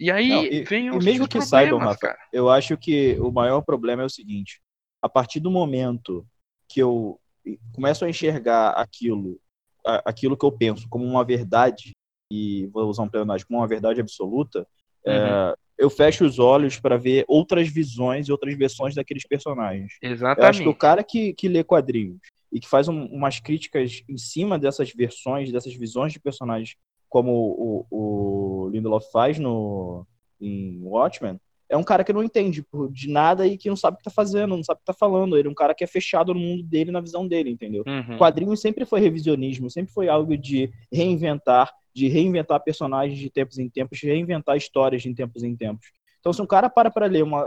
E aí Não, e- vem e os, mesmo os que saibam, Rafa, eu acho que o maior problema é o seguinte: a partir do momento que eu começo a enxergar aquilo, aquilo que eu penso como uma verdade, e vou usar um pleonasmo, como uma verdade absoluta, é, eu fecho os olhos para ver outras visões e outras versões daqueles personagens. Eu acho que o Exatamente. cara que, que lê quadrinhos e que faz um- umas críticas em cima dessas versões, dessas visões de personagens, como o, o Lindelof faz no, em Watchmen, é um cara que não entende de nada e que não sabe o que tá fazendo, não sabe o que tá falando. Ele é um cara que é fechado no mundo dele, na visão dele, entendeu? Uhum. Quadrinho sempre foi revisionismo, sempre foi algo de reinventar, de reinventar personagens de tempos em tempos, de reinventar histórias de tempos em tempos. Então, se um cara para para ler uma,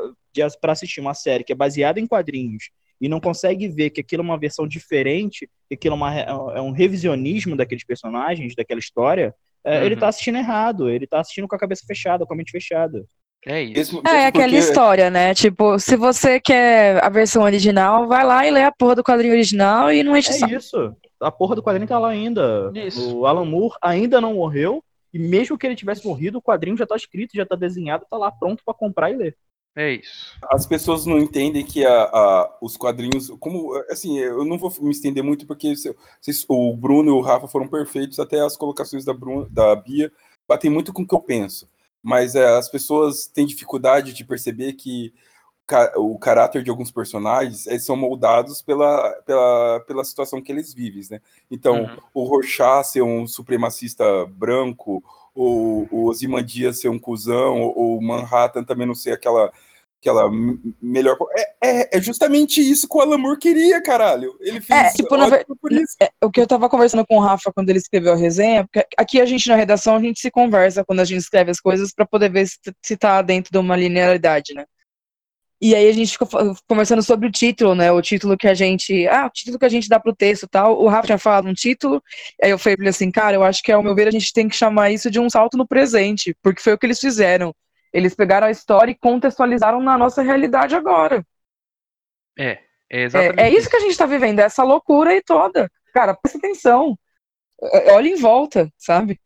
para assistir uma série que é baseada em quadrinhos e não consegue ver que aquilo é uma versão diferente, que aquilo é, uma, é um revisionismo daqueles personagens, daquela história, é, ele Uhum. tá assistindo errado, ele tá assistindo com a cabeça fechada, com a mente fechada. É isso. Mesmo- É, mesmo aquela porque- história, né? Tipo, se você quer a versão original, vai lá e lê a porra do quadrinho original e não enche É isso. A porra do quadrinho tá lá ainda. Isso. O Alan Moore ainda não morreu. E mesmo que ele tivesse morrido, o quadrinho já tá escrito, já tá desenhado, tá lá pronto pra comprar e ler. É isso. As pessoas não entendem que a- a- os quadrinhos, como assim, eu não vou me estender muito porque vocês- o Bruno e o Rafa foram perfeitos, até as colocações da, Bruno, da Bia batem muito com o que eu penso. Mas é, as pessoas têm dificuldade de perceber que o caráter de alguns personagens eles são moldados pela, pela, pela situação que eles vivem, né? Então, Uhum. o Rorschach ser um supremacista branco, ou o Ozymandias ser um cuzão, ou o Manhattan também não ser aquela aquela m- melhor. É, é, é justamente isso que o Alan Moore queria, caralho. Ele fez É, tipo, na ótimo por isso. É, o que eu tava conversando com o Rafa quando ele escreveu a resenha, porque aqui a gente na redação a gente se conversa quando a gente escreve as coisas pra poder ver se, se tá dentro de uma linearidade, né? E aí a gente ficou conversando sobre o título, né? O título que a gente. Ah, o título que a gente dá pro texto e tal. O Rafa tinha falado um título, aí eu falei pra ele assim, cara, eu acho que ao meu ver a gente tem que chamar isso de um salto no presente, porque foi o que eles fizeram. Eles pegaram a história e contextualizaram na nossa realidade agora. É É, exatamente é isso que a gente tá vivendo, essa loucura aí toda. Cara, presta atenção. É, Olha em volta, sabe?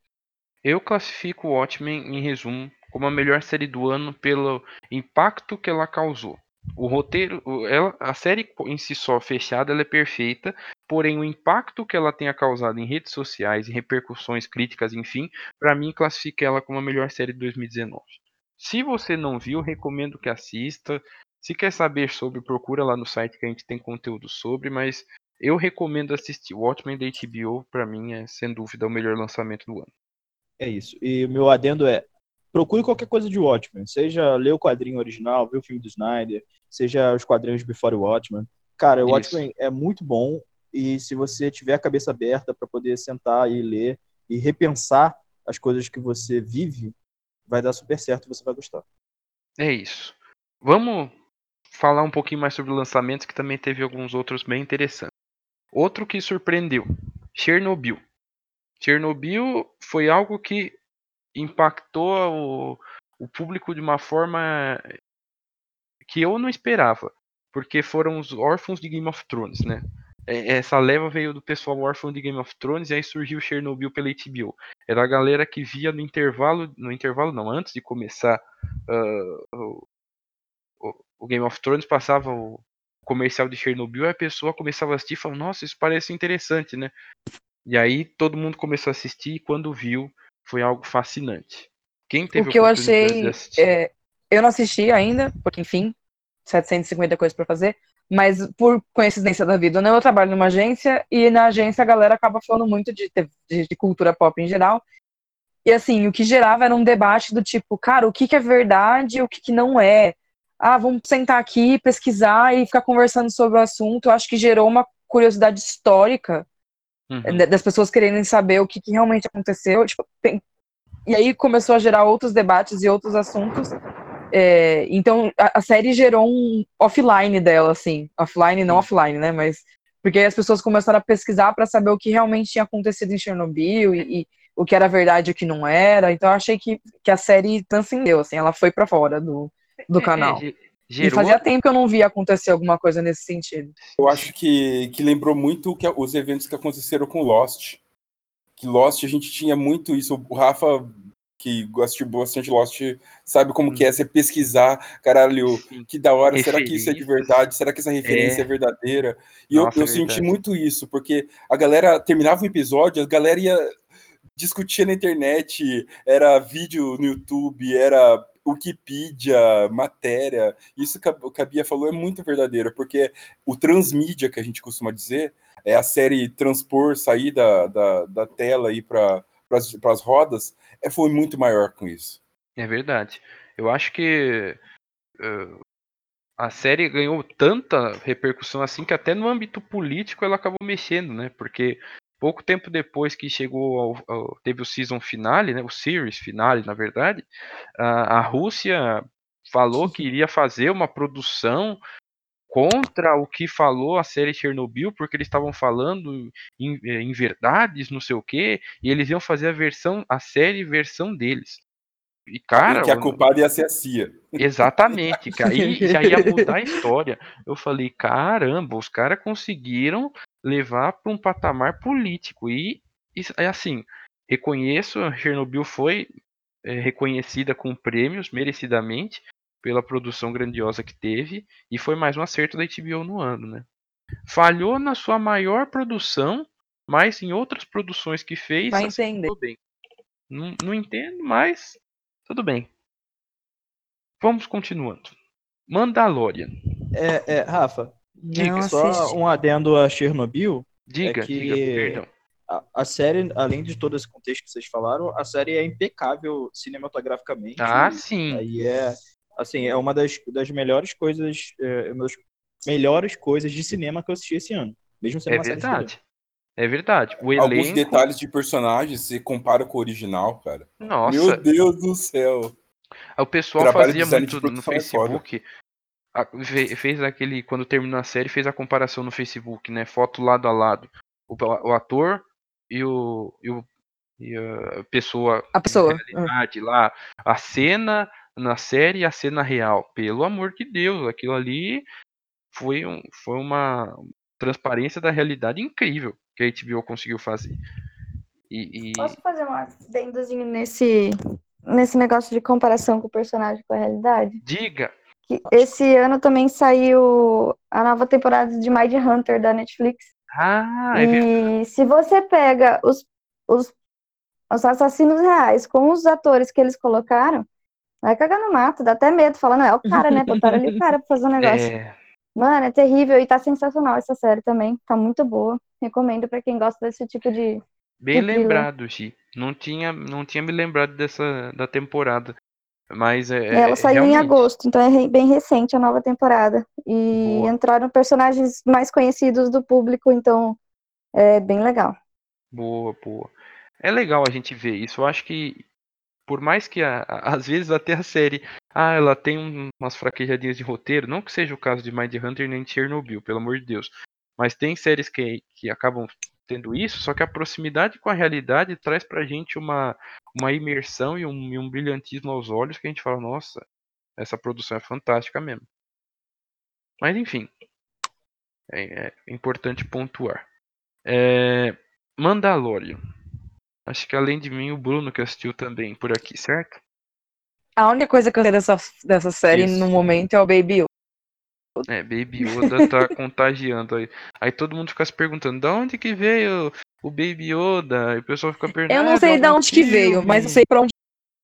Eu classifico o Watchmen, em resumo, como a melhor série do ano pelo impacto que ela causou. O roteiro, ela, a série em si só fechada, ela é perfeita, porém o impacto que ela tenha causado em redes sociais, em repercussões críticas, enfim, pra mim classifica ela como a melhor série de 2019. Se você não viu, recomendo que assista. Se quer saber sobre, procura lá no site que a gente tem conteúdo sobre, mas eu recomendo assistir. O Watchmen da HBO, pra mim, é sem dúvida o melhor lançamento do ano. É isso. E o meu adendo é: procure qualquer coisa de Watchmen. Seja ler o quadrinho original, ver o filme do Snyder, seja os quadrinhos de Before Watchmen. Cara, o. Watchmen é muito bom. E se você tiver a cabeça aberta para poder sentar e ler e repensar as coisas que você vive, vai dar super certo você vai gostar. É isso. Vamos falar um pouquinho mais sobre lançamentos, que também teve alguns outros bem interessantes. Outro que surpreendeu, Chernobyl. Chernobyl foi algo que impactou o, o público de uma forma que eu não esperava, porque foram os órfãos de Game of Thrones, né? É, Essa leva veio do pessoal órfão de Game of Thrones e aí surgiu Chernobyl pela HBO. Era a galera que via no intervalo, no intervalo não, antes de começar ah, o, o- Game of Thrones passava o comercial de Chernobyl, aí a pessoa começava a assistir e falava, nossa, isso parece interessante, né? E aí todo mundo começou a assistir e quando viu foi algo fascinante. Quem teve o que eu achei. é, eu não assisti ainda, porque, enfim, 750 coisas pra fazer. Mas por coincidência da vida, né, eu trabalho numa agência e na agência a galera acaba falando muito de, de, de cultura pop em geral. E assim, o que gerava era um debate do tipo, cara, o que, que é verdade e o que, que não é? Ah, vamos sentar aqui, pesquisar e ficar conversando sobre o assunto. Eu acho que gerou uma curiosidade histórica Uhum. da- das pessoas quererem saber o que, que realmente aconteceu. Tipo, tem- E aí começou a gerar outros debates e outros assuntos. É, então a, a série gerou um offline dela, assim. Offline, não offline, né? Mas. Porque aí as pessoas começaram a pesquisar para saber o que realmente tinha acontecido em Chernobyl e, e o que era verdade e o que não era. Então eu achei que, que a série transcendeu, assim, ela foi para fora do, do É, canal. E gerou fazia tempo que eu não via acontecer alguma coisa nesse sentido. Eu acho que, que lembrou muito que, os eventos que aconteceram com Lost. Que Lost a gente tinha muito isso. O Rafa, que assistiu bastante Lost, sabe como que é você pesquisar, caralho, que da hora, será que isso é de verdade? Será que essa referência é, É. verdadeira? E eu, Nossa, eu é senti muito isso, porque a galera terminava um episódio, a galera ia discutir na internet, era vídeo no YouTube, era Wikipedia, matéria. Isso que a, Bia falou é muito verdadeiro, porque o transmídia que a gente costuma dizer é a série transpor, sair da, da, da tela e para as rodas, foi muito maior com isso. É verdade. Eu acho que eh, a série ganhou tanta repercussão assim que até no âmbito político ela acabou mexendo, né? Porque pouco tempo depois que chegou ao, ao- teve o season finale, né? O series finale, na verdade, a, a Rússia falou que iria fazer uma produção contra o que falou a série Chernobyl, porque eles estavam falando em, eh, em verdades, não sei o quê, e eles iam fazer a versão, a série versão deles. E cara, que a culpada ia ser a CIA. Exatamente, cara. E já ia mudar a história. Eu falei, caramba, os caras conseguiram levar para um patamar político. E, é assim, reconheço, Chernobyl foi é, reconhecida com prêmios, merecidamente, pela produção grandiosa que teve. E foi mais um acerto da HBO no ano, né? Falhou na sua maior produção, mas em outras produções que fez, Vai acertou entender. bem. Não, não entendo, mas tudo bem. Vamos continuando. Mandalorian. É, é, Rafa, Não só assisti. um adendo a Chernobyl. Diga, que- diga, perdão. A, a série, além de todo esse contexto que vocês falaram, a série é impecável cinematograficamente. Ah, sim. Aí é, assim, é uma das, das melhores coisas, é, uma das melhores coisas de cinema que eu assisti esse ano. Mesmo sendo É uma série de verdade. É verdade. O Alguns elenco. detalhes de personagens você compara com o original, cara. Nossa, Meu Deus do céu. o pessoal fazia muito no é. Facebook. a- fe- fez aquele. Quando terminou a série, fez a comparação no Facebook, né? Foto lado a lado. O, o ator e o. E, o, e a pessoa. A pessoa. na realidade lá. A cena na série e a cena real. Pelo amor de Deus, aquilo ali foi, um, foi uma transparência da realidade incrível que a HBO conseguiu fazer. E, e- Posso fazer um adendozinho nesse, nesse negócio de comparação com o personagem com a realidade? diga, Que esse ano também saiu a nova temporada de Mind Hunter da Netflix. ah, é verdade. E se você pega os, os, os assassinos reais com os atores que eles colocaram, vai cagar no mato, dá até medo, falando, é o cara, né? Botaram ali o cara pra fazer um negócio. É, Mano, é terrível e tá sensacional essa série também. Tá muito boa. Recomendo pra quem gosta desse tipo de. bem de lembrado, Gi. Não tinha, não tinha me lembrado dessa da temporada. Mas é, Ela é, saiu em realmente, agosto, então é bem recente a nova temporada. E Boa. entraram personagens mais conhecidos do público, então é bem legal. Boa, boa. É legal a gente ver isso. Eu acho que, por mais que a- a- às vezes até a série, ah, ela tem um- umas fraquejadinhas de roteiro, não que seja o caso de Mindhunter nem de Chernobyl, pelo amor de Deus. Mas tem séries que, que acabam tendo isso, só que a proximidade com a realidade traz pra gente uma, uma imersão e um, e um brilhantismo aos olhos que a gente fala, nossa, essa produção é fantástica mesmo. Mas enfim, é, é importante pontuar. É, Mandalorian. Acho que além de mim, o Bruno que assistiu também por aqui, certo? A única coisa que eu sei dessa, dessa série Isso. no momento é o Baby Yoda. É, Baby Yoda tá contagiando aí. Aí todo mundo fica se perguntando, da onde que veio o Baby Yoda? E o pessoal fica perguntando. Eu "Ah, não sei de de onde que veio, filme." mas eu sei pra onde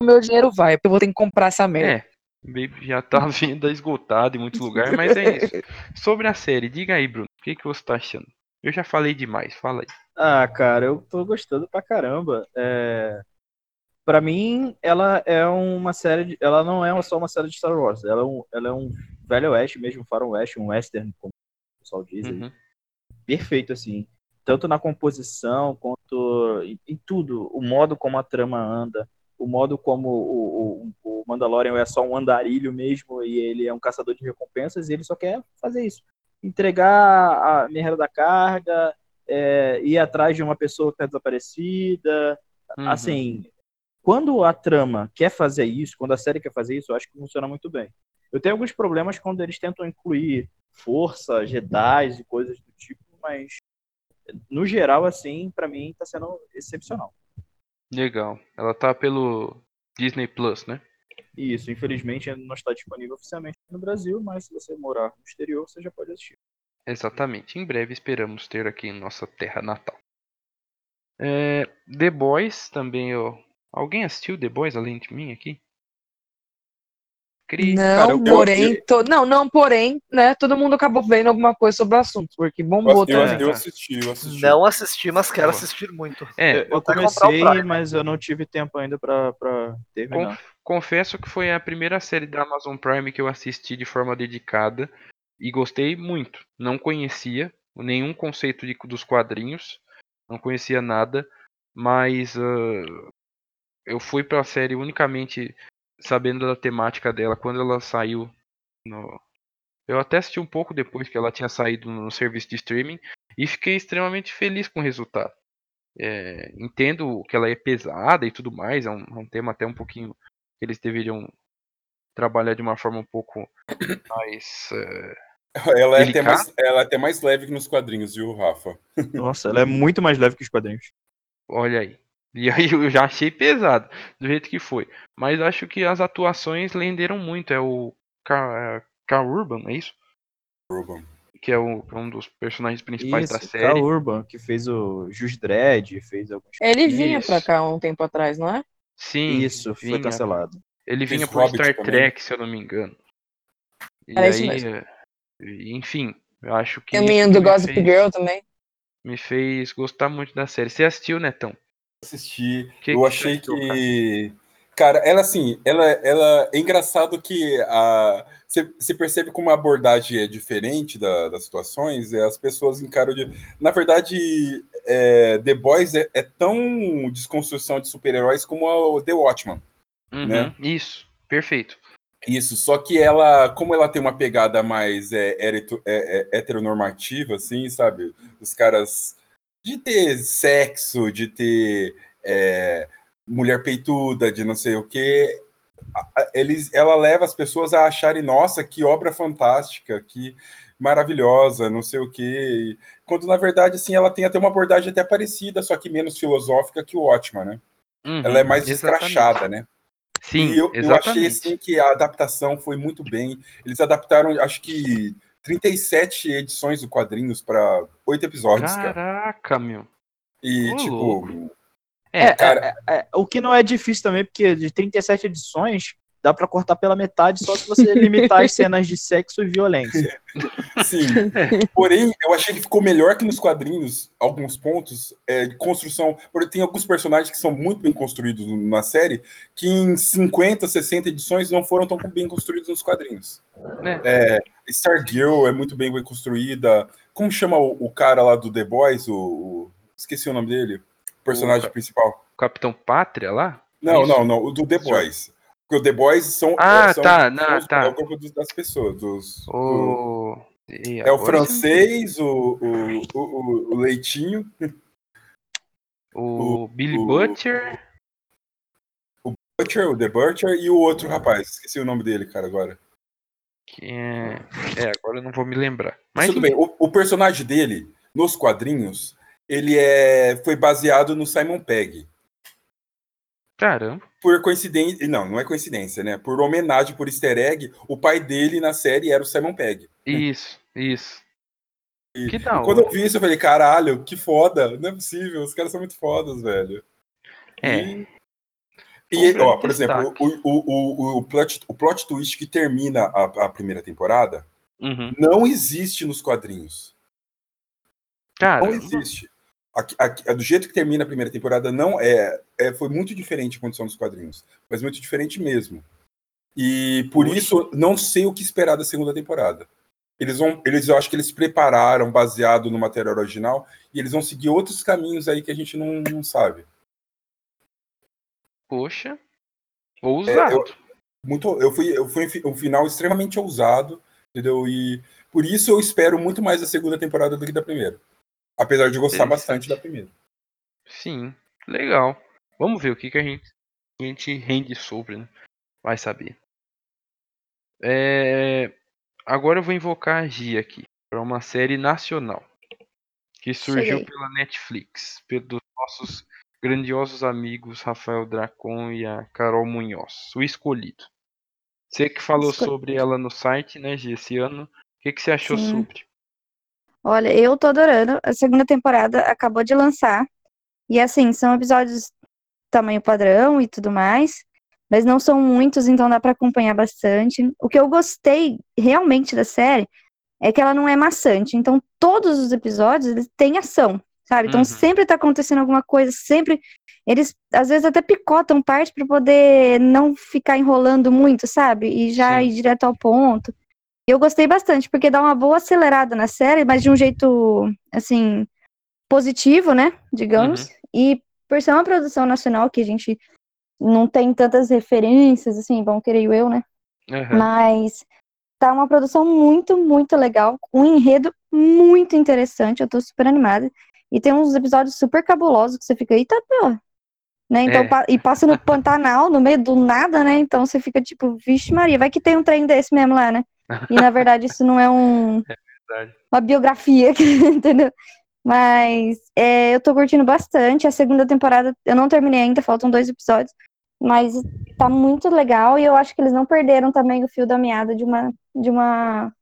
o meu dinheiro vai, porque eu vou ter que comprar essa merda. É, Baby já tá à venda esgotado em muitos lugares, mas é isso. Sobre a série, diga aí, Bruno, o que, que você tá achando? Eu já falei demais, fala aí. Ah, cara, eu tô gostando pra caramba. É... Pra mim, ela é uma série. De... Ela não é só uma série de Star Wars. Ela é um, ela é um velho oeste mesmo, um faroeste, um western, como o pessoal diz. Uhum. Perfeito, assim. Tanto na composição quanto em, em tudo. O modo como a trama anda. O modo como o, o, o Mandalorian é só um andarilho mesmo e ele é um caçador de recompensas e ele só quer fazer isso. Entregar a merda da carga, é, ir atrás de uma pessoa que está desaparecida. Uhum. Assim, quando a trama quer fazer isso, quando a série quer fazer isso, eu acho que funciona muito bem. Eu tenho alguns problemas quando eles tentam incluir força, Jedi e coisas do tipo, mas no geral, assim, pra mim tá sendo excepcional. Legal. Ela tá pelo Disney Plus, né? Isso, infelizmente, não está disponível oficialmente no Brasil, mas se você morar no exterior, você já pode assistir. Exatamente. Em breve esperamos ter aqui em nossa terra natal. É, The Boys também, ó. Alguém assistiu The Boys além de mim aqui? Cri. Não, Cara, eu- porém, eu- to- não, não, porém, né, todo mundo acabou vendo alguma coisa sobre o assunto, porque bombou Eu, também. eu assisti, eu assisti. Não assisti, mas quero assistir muito. É, eu comecei, mas eu não tive tempo ainda pra, pra terminar. Conf- confesso que foi a primeira série da Amazon Prime que eu assisti de forma dedicada e gostei muito. Não conhecia nenhum conceito de- dos quadrinhos, não conhecia nada, mas ah, eu fui pra série unicamente sabendo da temática dela quando ela saiu no, Eu até assisti um pouco depois que ela tinha saído no serviço de streaming e fiquei extremamente feliz com o resultado. É, entendo que ela é pesada e tudo mais, é um, é um tema até um pouquinho que eles deveriam trabalhar de uma forma um pouco mais. é, Ela é, até mais, ela é até mais leve que nos quadrinhos, viu, Rafa? Nossa, ela é muito mais leve que os quadrinhos. Olha aí. E aí eu já achei pesado, do jeito que foi. Mas acho que as atuações renderam muito. É o Ca- Carl Urban, é isso? Urban. Que é, o- é um dos personagens principais da Isso, série. Carl Urban, que fez o Just Dredd, fez alguns. Ele vinha Isso. pra cá um tempo atrás, não é? Sim, Isso, foi vinha. cancelado. Ele Fez vinha por Hobbit Star também. Trek, se eu não me engano. E Era isso aí, mesmo. é, enfim, eu acho que. Tem o isso menino que do Gossip fez- Girl também. Me fez gostar muito da série. Você assistiu, Netão? Assisti. Que eu achei que. Cara, ela assim, ela, ela é engraçado que a, você, percebe como a abordagem é diferente da- das situações, é, as pessoas encaram de. Na verdade, é, The Boys é, é tão desconstrução de super-heróis como o The Watchmen. Uhum, Né? Isso, perfeito. Isso, só que ela, como ela tem uma pegada mais é, é, é, heteronormativa, assim, sabe? Os caras de ter sexo, de ter é, mulher peituda, de não sei o quê, eles, ela leva as pessoas a acharem, nossa, que obra fantástica, que maravilhosa, não sei o quê. Quando, na verdade, assim, ela tem até uma abordagem até parecida, só que menos filosófica que o Watchman, né? Uhum, Ela é mais exatamente. escrachada, né? Sim, e eu, eu achei assim que a adaptação foi muito bem. Eles adaptaram, acho que 37 edições do quadrinhos para oito episódios, cara. Caraca, meu. E Ô, tipo, louco. É, cara, é, é, o que não é difícil também, porque de 37 edições dá pra cortar pela metade só se você limitar as cenas de sexo e violência. sim. Porém, eu achei que ficou melhor que nos quadrinhos, alguns pontos é, de construção. Porque tem alguns personagens que são muito bem construídos na série, que em 50, 60 edições não foram tão bem construídos nos quadrinhos. Né? É, Stargirl é muito bem construída. Como chama o, o cara lá do The Boys? O, o- esqueci o nome dele. O personagem O- principal. Capitão Pátria lá? Não, Isso. não, não. O do The Boys. Porque o The Boys são. Ah, são, tá, são não, os- tá. É o grupo das pessoas. Dos, do- O... E é o francês, o, o, o, o Leitinho, O Billy o- Butcher. Butcher, o The Butcher e o outro rapaz. Esqueci o nome dele, cara, agora. Que é... é, agora eu não vou me lembrar. Mas Tudo bem. O, o personagem dele, nos quadrinhos, ele é, foi baseado no Simon Pegg. Caramba. Por coincidência. Não, não é coincidência, né? Por homenagem, por easter egg, o pai dele na série era o Simon Pegg. Isso, isso. E Que da Quando eu vi isso, eu falei, caralho, que foda. Não é possível, os caras são muito fodas, velho. É. E, e, Um ó, por exemplo, o, o, o, o, plot, o plot twist que termina a, a primeira temporada Uhum. não existe nos quadrinhos. Cara, Não existe. Aqui- aqui- do jeito que termina a primeira temporada, não é, é foi muito diferente a condição dos quadrinhos, mas muito diferente mesmo. E por Poxa. isso não sei o que esperar da segunda temporada. Eles vão, eles eu acho que eles prepararam baseado no material original e eles vão seguir outros caminhos aí que a gente não, não sabe. Poxa. Ousado. eu- Muito, eu fui, eu fui um fi- um final extremamente ousado, entendeu? E por isso eu espero muito mais da segunda temporada do que da primeira. Apesar de gostar bastante da primeira. Sim, legal. Vamos ver o que, que a gente, a gente rende sobre, né? Vai saber. É, Agora eu vou invocar a Gia aqui para uma série nacional que surgiu Cheguei. pela Netflix, pelos nossos grandiosos amigos Rafael Dracon e a Carol Munhoz, o escolhido. Você que falou sobre ela no site, né, Gia, esse ano. O que, que você achou Sim. sobre? Olha, eu tô adorando. A segunda temporada acabou de lançar. E assim, são episódios tamanho padrão e tudo mais. Mas não são muitos, então dá pra acompanhar bastante. O que eu gostei realmente da série é que ela não é maçante. Então, todos os episódios eles têm ação, sabe? Então, Uhum. sempre tá acontecendo alguma coisa, sempre. Eles às vezes até picotam parte pra poder não ficar enrolando muito, sabe? E já Sim. ir direto ao ponto. Eu gostei bastante, porque dá uma boa acelerada na série, mas de um jeito, assim, positivo, né? Digamos. E por ser uma produção nacional que a gente não tem tantas referências, assim, bom, creio eu, né? Aham. Mas tá uma produção muito, muito legal, um enredo muito interessante, eu tô super animada. E tem uns episódios super cabulosos que você fica, eita, pô. Né? Então, É. pa- e passa no Pantanal, no meio do nada, né? Então você fica tipo, vixe Maria, vai que tem um trem desse mesmo lá, né? E na verdade isso não é um verdade. uma biografia, entendeu? Mas é, eu tô curtindo bastante. A segunda temporada eu não terminei ainda, faltam dois episódios. Mas tá muito legal e eu acho que eles não perderam também o fio da meada de uma, de uma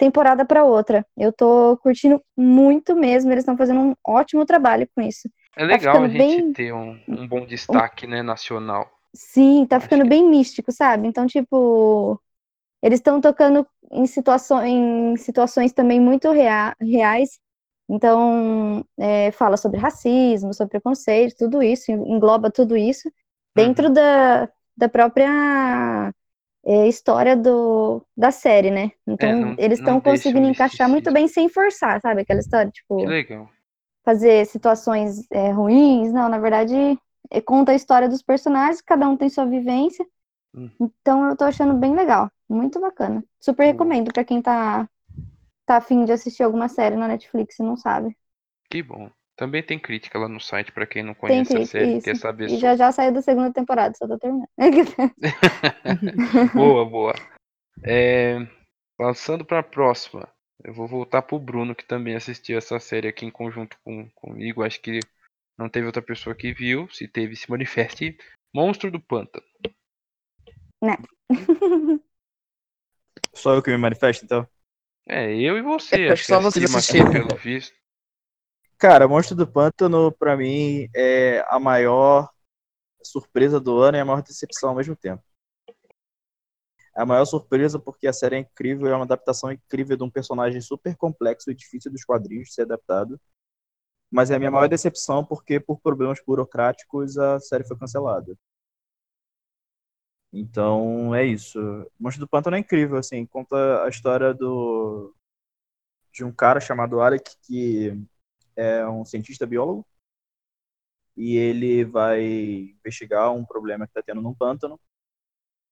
temporada para outra. Eu tô curtindo muito mesmo, eles estão fazendo um ótimo trabalho com isso. É legal a ficando gente bem- ter um, um bom destaque, né, nacional. Sim, tá Acho ficando que- bem místico, sabe? Então, tipo, eles estão tocando em situações, em situações também muito rea- reais. Então, é, fala sobre racismo, sobre preconceito, tudo isso, engloba tudo isso dentro da, da própria é, história do, da série, né? Então, É, não- eles estão conseguindo encaixar muito bem sem forçar, sabe? Aquela história, tipo fazer situações é, ruins. Não, na verdade, é, conta a história dos personagens, cada um tem sua vivência. Hum. Então eu tô achando bem legal, muito bacana. Super recomendo pra quem tá tá afim de assistir alguma série na Netflix e não sabe. Que bom. Também tem crítica lá no site pra quem não Tem conhece a crítica, série e isso. quer saber E sobre. já já saiu da segunda temporada, só tô terminando. boa, boa. É, passando para a próxima, eu vou voltar pro Bruno, que também assistiu essa série aqui em conjunto com, comigo. Acho que não teve outra pessoa que viu. Se teve, se manifeste. Monstro do Pântano. Só eu que me manifesto, então. É, eu e você. Eu acho que só acima assistiram. aqui, pelo visto. Cara, Monstro do Pântano, pra mim, é a maior surpresa do ano e a maior decepção ao mesmo tempo. A maior surpresa porque a série é incrível, é uma adaptação incrível de um personagem super complexo e difícil dos quadrinhos de ser adaptado. Mas é a minha maior decepção porque, por problemas burocráticos, a série foi cancelada. Então, é isso. Monstro do Pântano é incrível, assim, conta a história do de um cara chamado Alec que é um cientista biólogo e ele vai investigar um problema que está tendo num pântano.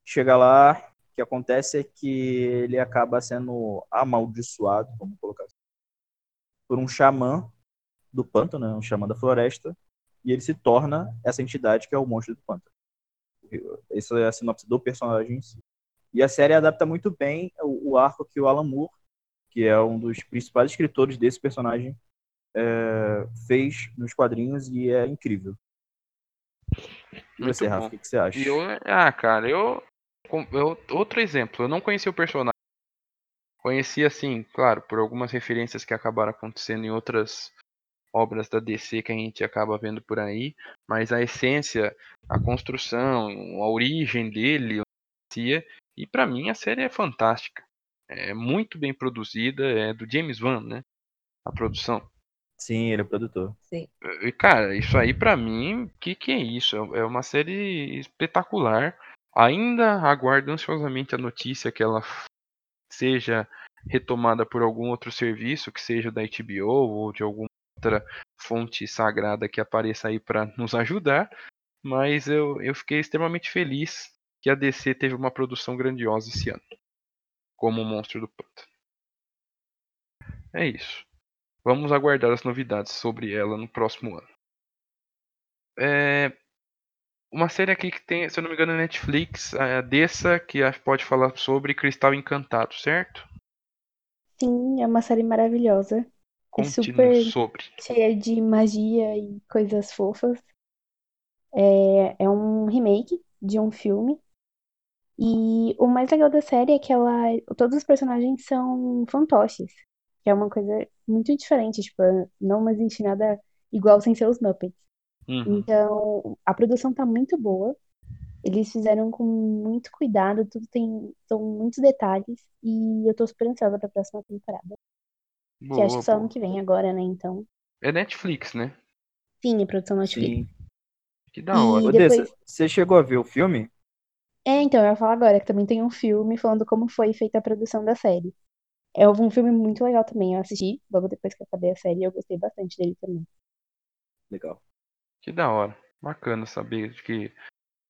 Chega lá, o que acontece é que ele acaba sendo amaldiçoado, vamos colocar assim, por um xamã do pântano, né, um xamã da floresta, e ele se torna essa entidade que é o monstro do pântano. Essa é a sinopse do personagem em si. E a série adapta muito bem o, o arco que o Alan Moore, que é um dos principais escritores desse personagem, é, fez nos quadrinhos e é incrível. E você, Rafa, o que, que você acha? Eu, ah, cara, eu, eu- Outro exemplo, eu não conhecia o personagem. Conheci, assim, claro, por algumas referências que acabaram acontecendo em outras obras da DC que a gente acaba vendo por aí, mas a essência, a construção, a origem dele, e pra mim a série é fantástica. É muito bem produzida, é do James Wan, né? A produção. Sim, ele é produtor. E, Cara, isso aí pra mim, que que é isso? É é uma série espetacular. Ainda aguardo ansiosamente a notícia que ela seja retomada por algum outro serviço, que seja da HBO ou de alguma outra fonte sagrada que apareça aí pra nos ajudar. Mas eu, eu fiquei extremamente feliz que a DC teve uma produção grandiosa esse ano, como o Monstro do Pântano. É isso. Vamos aguardar as novidades sobre ela no próximo ano. É, uma série aqui que tem, se eu não me engano, na Netflix, a Dessa, que pode falar sobre Cristal Encantado, certo? Sim, é uma série maravilhosa. Conte-nos super- sobre. cheia de magia e coisas fofas. É, é um remake de um filme. E o mais legal da série é que ela, todos os personagens são fantoches, que é uma coisa muito diferente, tipo, não existe nada igual sem ser os Muppets. Uhum. Então, a produção tá muito boa. Eles fizeram com muito cuidado, tudo tem, são muitos detalhes e eu tô super ansiosa pra próxima temporada. que Boa, acho que só ano que vem agora, né? Então, É Netflix, né? sim, é produção Netflix. Sim. Que da E hora. Ô, depois- você chegou a ver o filme? É, então, eu ia falar agora que também tem um filme falando como foi feita a produção da série. É um filme muito legal também. Eu assisti logo depois que eu acabei a série e eu gostei bastante dele também. Legal. Que da hora. Bacana saber que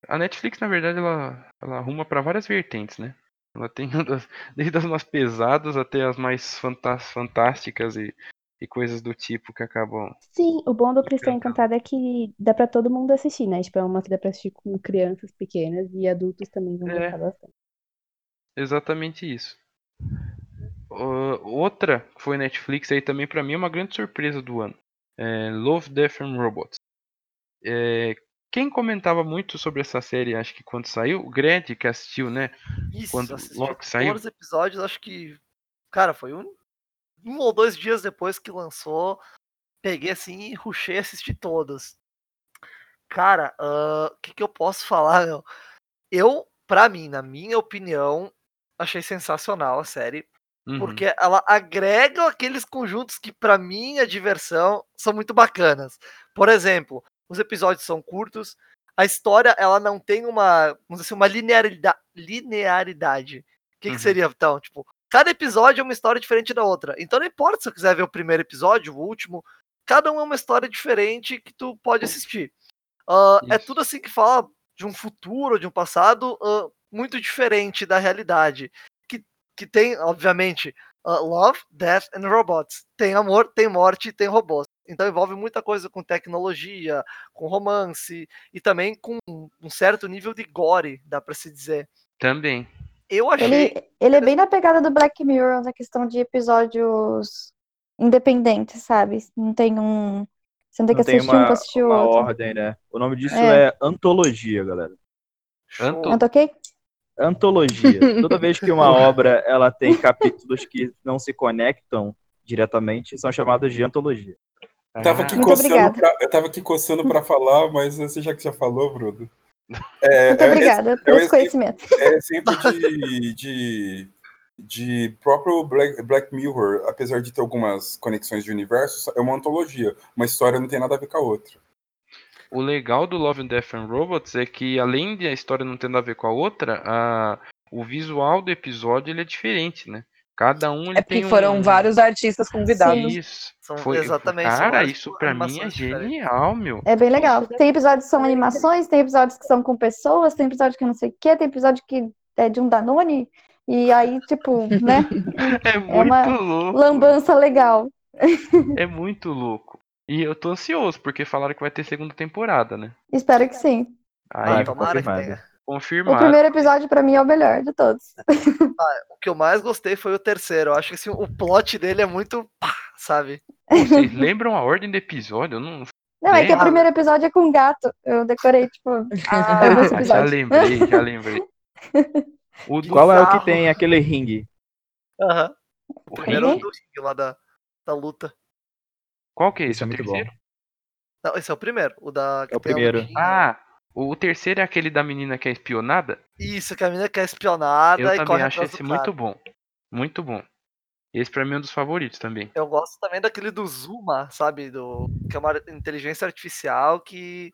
a Netflix, na verdade, ela, ela arruma pra várias vertentes, né? Ela tem das- desde as mais pesadas até as mais fantás- fantásticas e, e coisas do tipo que acabam. Sim, o bom do Cristão Encantado é que dá pra todo mundo assistir, né? Tipo, é uma que dá pra assistir com crianças pequenas e adultos também vão É. gostar bastante. Exatamente isso. Ó, outra que foi Netflix aí também pra mim é uma grande surpresa do ano. É Love, Death and Robots. É, quem comentava muito sobre essa série, acho que quando saiu, o Gred que assistiu, né? Isso, Quando logo saiu. todos os episódios, acho que. Cara, foi um, um ou dois dias depois que lançou. Peguei assim e rushei e assisti todos. Cara, o que, que eu posso falar, meu? Eu, pra mim, na minha opinião, achei sensacional a série. Uhum. Porque ela agrega aqueles conjuntos que, pra minha diversão, são muito bacanas. Por exemplo, os episódios são curtos, a história ela não tem uma, vamos dizer assim, uma linearidade. linearidade. O que, que Uhum. seria, então? Tipo, cada episódio é uma história diferente da outra. Então não importa se eu quiser ver o primeiro episódio, o último, cada um é uma história diferente que tu pode assistir. Ah, é tudo assim que fala de um futuro, de um passado ah, muito diferente da realidade. Que, que tem, obviamente, ah, Love, Death and Robots. Tem amor, tem morte, tem robôs. Então envolve muita coisa com tecnologia, com romance e também com um certo nível de gore, dá pra se dizer. Também. Eu achei. Ele, ele é bem na pegada do Black Mirror, na questão de episódios independentes, sabe? Não tem um. Você não tem que Não tem assistir um uma, pra assistir o uma outro. ordem, né? O nome disso É. é, antologia, galera. Anto- Não toquei? Antologia. Toda vez que uma obra ela tem capítulos que não se conectam diretamente, são chamadas de antologia. Tava aqui Ah, Muito coçando obrigada. pra, eu tava aqui coçando pra falar, mas você já que já falou, Bruno. É, Muito é- obrigada por é um esse conhecimento. é exemplo de, de, de próprio Black, Black Mirror, apesar de ter algumas conexões de universos, é uma antologia. Uma história não tem nada a ver com a outra. O legal do Love, Death and Robots é que, além de a história não ter nada a ver com a outra, a- o visual do episódio ele é diferente, né? Cada um ele É tem porque foram um... vários artistas convidados. Isso. São Foi, exatamente, Cara, isso pra mim é genial, meu. É bem legal. Tem episódios que são animações, tem episódios que são com pessoas, tem episódio que não sei o quê, tem episódio que é de um Danone. E aí, tipo, né? É muito uma louco. Lambança legal. É muito louco. E eu tô ansioso, porque falaram que vai ter segunda temporada, né? Espero que sim. Aí, Ah, tomara que confirmado. tenha. O confirmado. primeiro episódio, pra mim, é o melhor de todos. O que eu mais gostei foi o terceiro. Eu acho que assim, o plot dele é muito. pá, sabe? Vocês lembram a ordem do episódio? Eu não. Não, é que o primeiro episódio é com gato. Eu decorei, tipo, Ah, já lembrei, já lembrei. O do Qual é o que tem aquele ringue? Aham. o Primeiro ringue? do ringue lá da, da luta. Qual que é esse? Isso é o muito terceiro? Não, esse é o primeiro. O da. É o primeiro. Ah, o terceiro é aquele da menina que é espionada? Isso, que a menina que é espionada Eu e também acho esse muito bom. Muito bom. Esse pra mim é um dos favoritos também. Eu gosto também daquele do Zuma, sabe? Do, que é uma inteligência artificial que,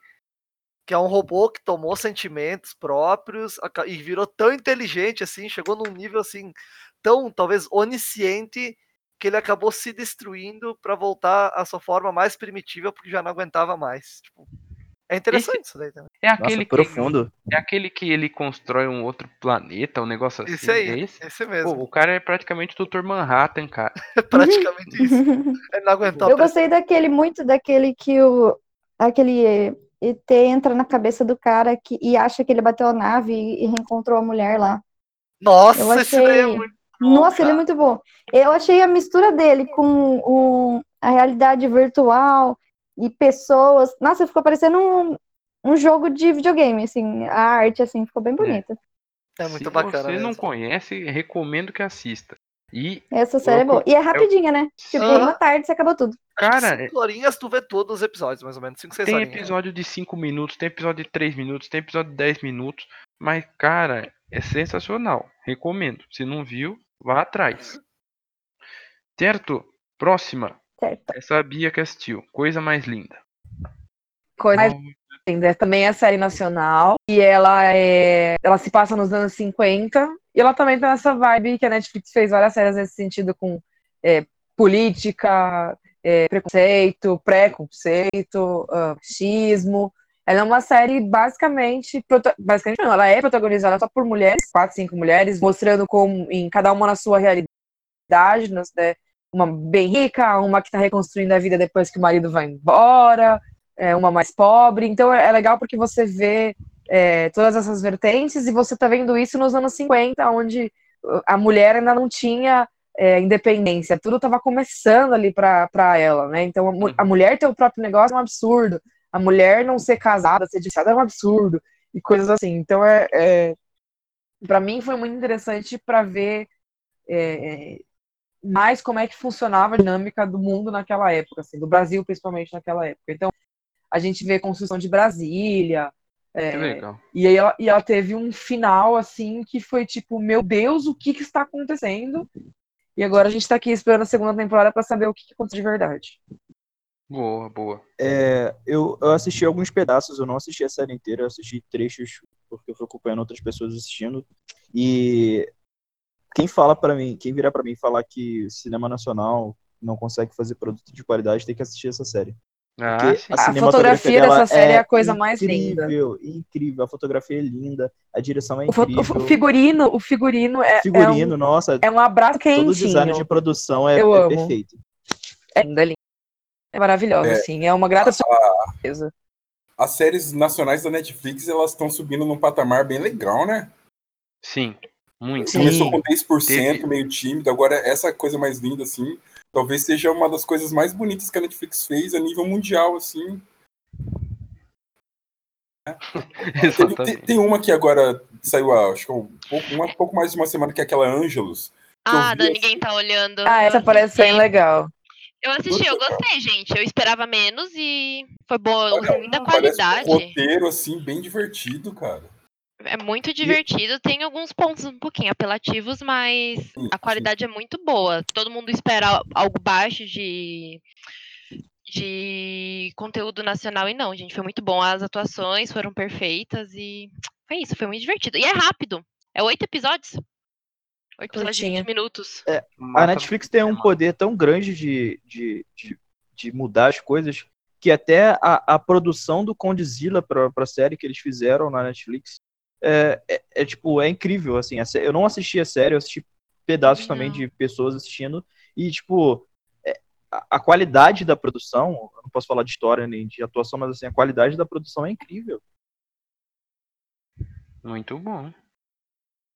que é um robô que tomou sentimentos próprios e virou tão inteligente assim, chegou num nível assim, tão talvez onisciente, que ele acabou se destruindo pra voltar à sua forma mais primitiva, porque já não aguentava mais. Tipo, é interessante isso daí também. É aquele, Nossa, que, profundo. é aquele que ele constrói um outro planeta, um negócio assim. Esse aí, É esse? esse Pô, mesmo. o cara é praticamente o Dr. Manhattan, cara. É praticamente isso. Ele não aguentou Eu gostei daquele, muito daquele que o. Aquele ET entra na cabeça do cara que, e acha que ele bateu a nave e, e reencontrou a mulher lá. Nossa, Eu esse daí é achei- muito Nossa, ele é muito bom. Eu achei a mistura dele com o, a realidade virtual e pessoas. Nossa, ficou parecendo um, um jogo de videogame, assim. A arte, assim, ficou bem bonita. É muito Se bacana você não mesmo. conhece, recomendo que assista. E, Essa série é Eu- boa. E é rapidinha, né? Tipo, uma tarde você acabou tudo. cara, Cinco horinhas tu vê todos os episódios, mais ou menos. 5, 6 tem horinhas. episódio de 5 minutos, tem episódio de 3 minutos, tem episódio de 10 minutos. Mas, cara, é sensacional. Recomendo. Se não viu, vá atrás. Certo? Próxima. Certo. Essa é a Bia que assistiu. Coisa mais linda. Coisa mais linda. Também é série nacional. E ela é. Ela se passa nos anos 50. E ela também tá nessa vibe que a Netflix fez várias séries nesse sentido com é, política, é, preconceito, preconceito, ah, machismo. Ela é uma série basicamente, basicamente não, ela é protagonizada só por mulheres, quatro, cinco mulheres, mostrando como em cada uma na sua realidade, né, uma bem rica, uma que está reconstruindo a vida depois que o marido vai embora, é, uma mais pobre. Então é é legal porque você vê é, todas essas vertentes e você está vendo isso nos anos 50, onde a mulher ainda não tinha é, independência, tudo estava começando ali para ela, né? Então a, a mulher ter o próprio negócio é um absurdo, a mulher não ser casada, ser divorciada é um absurdo e coisas assim. Então é, é para mim foi muito interessante para ver é, é, mais como é que funcionava a dinâmica do mundo naquela época, assim, do Brasil principalmente naquela época. Então a gente vê a construção de Brasília, é, legal. e aí ela, e ela teve um final assim que foi tipo, meu Deus, o que que está acontecendo? E agora a gente tá aqui esperando a segunda temporada para saber o que, que aconteceu de verdade. Boa, boa. É, eu, eu assisti alguns pedaços, eu não assisti a série inteira, eu assisti trechos porque eu fui acompanhando outras pessoas assistindo. E quem fala para mim, quem virar para mim falar que cinema nacional não consegue fazer produto de qualidade tem que assistir essa série. Ah. A cinematografia fotografia dessa série é a coisa mais linda. Incrível, incrível. A fotografia é linda, a direção é O, incrível. o figurino, o figurino é, figurino, é, um, nossa, é um abraço todo o design de quentinho. produção é, Eu é amo. perfeito. É linda, é linda. É maravilhosa, É. assim. É uma grata surpresa. As séries nacionais da Netflix, elas estão subindo num patamar bem legal, né? Sim, muito. Começou com 10%, Teve- meio tímido, agora essa coisa mais linda, assim, talvez seja uma das coisas mais bonitas que a Netflix fez a nível mundial, assim. Tem, Exatamente. tem uma que agora saiu, há, acho que um pouco, uma, pouco mais de uma semana, que é aquela Angelus. Ah, vi da assim- ninguém tá olhando. Ah, essa Eu parece bem legal. Eu assisti, eu gostei, gente. Eu esperava menos e foi boa, Olha, muita qualidade. um roteiro, assim, bem divertido, cara. É muito divertido, tem alguns pontos um pouquinho apelativos, mas Sim, a qualidade é muito boa. Todo mundo espera algo baixo de, de conteúdo nacional e não, gente, foi muito bom. As atuações foram perfeitas e foi isso, foi muito divertido. E é rápido, é oito episódios. Oito episódios de Curtinha. 20 minutos. A Mata Netflix tem um poder tão grande de, de, de, de mudar as coisas que até a, a produção do Condzilla pra, pra série que eles fizeram na Netflix é, é, é, tipo, é incrível, assim, a eu não assisti a série, eu assisti pedaços também Não. de pessoas assistindo e, tipo, é, a, a qualidade da produção, eu não posso falar de história nem de atuação, mas assim, a qualidade da produção é incrível. Muito bom.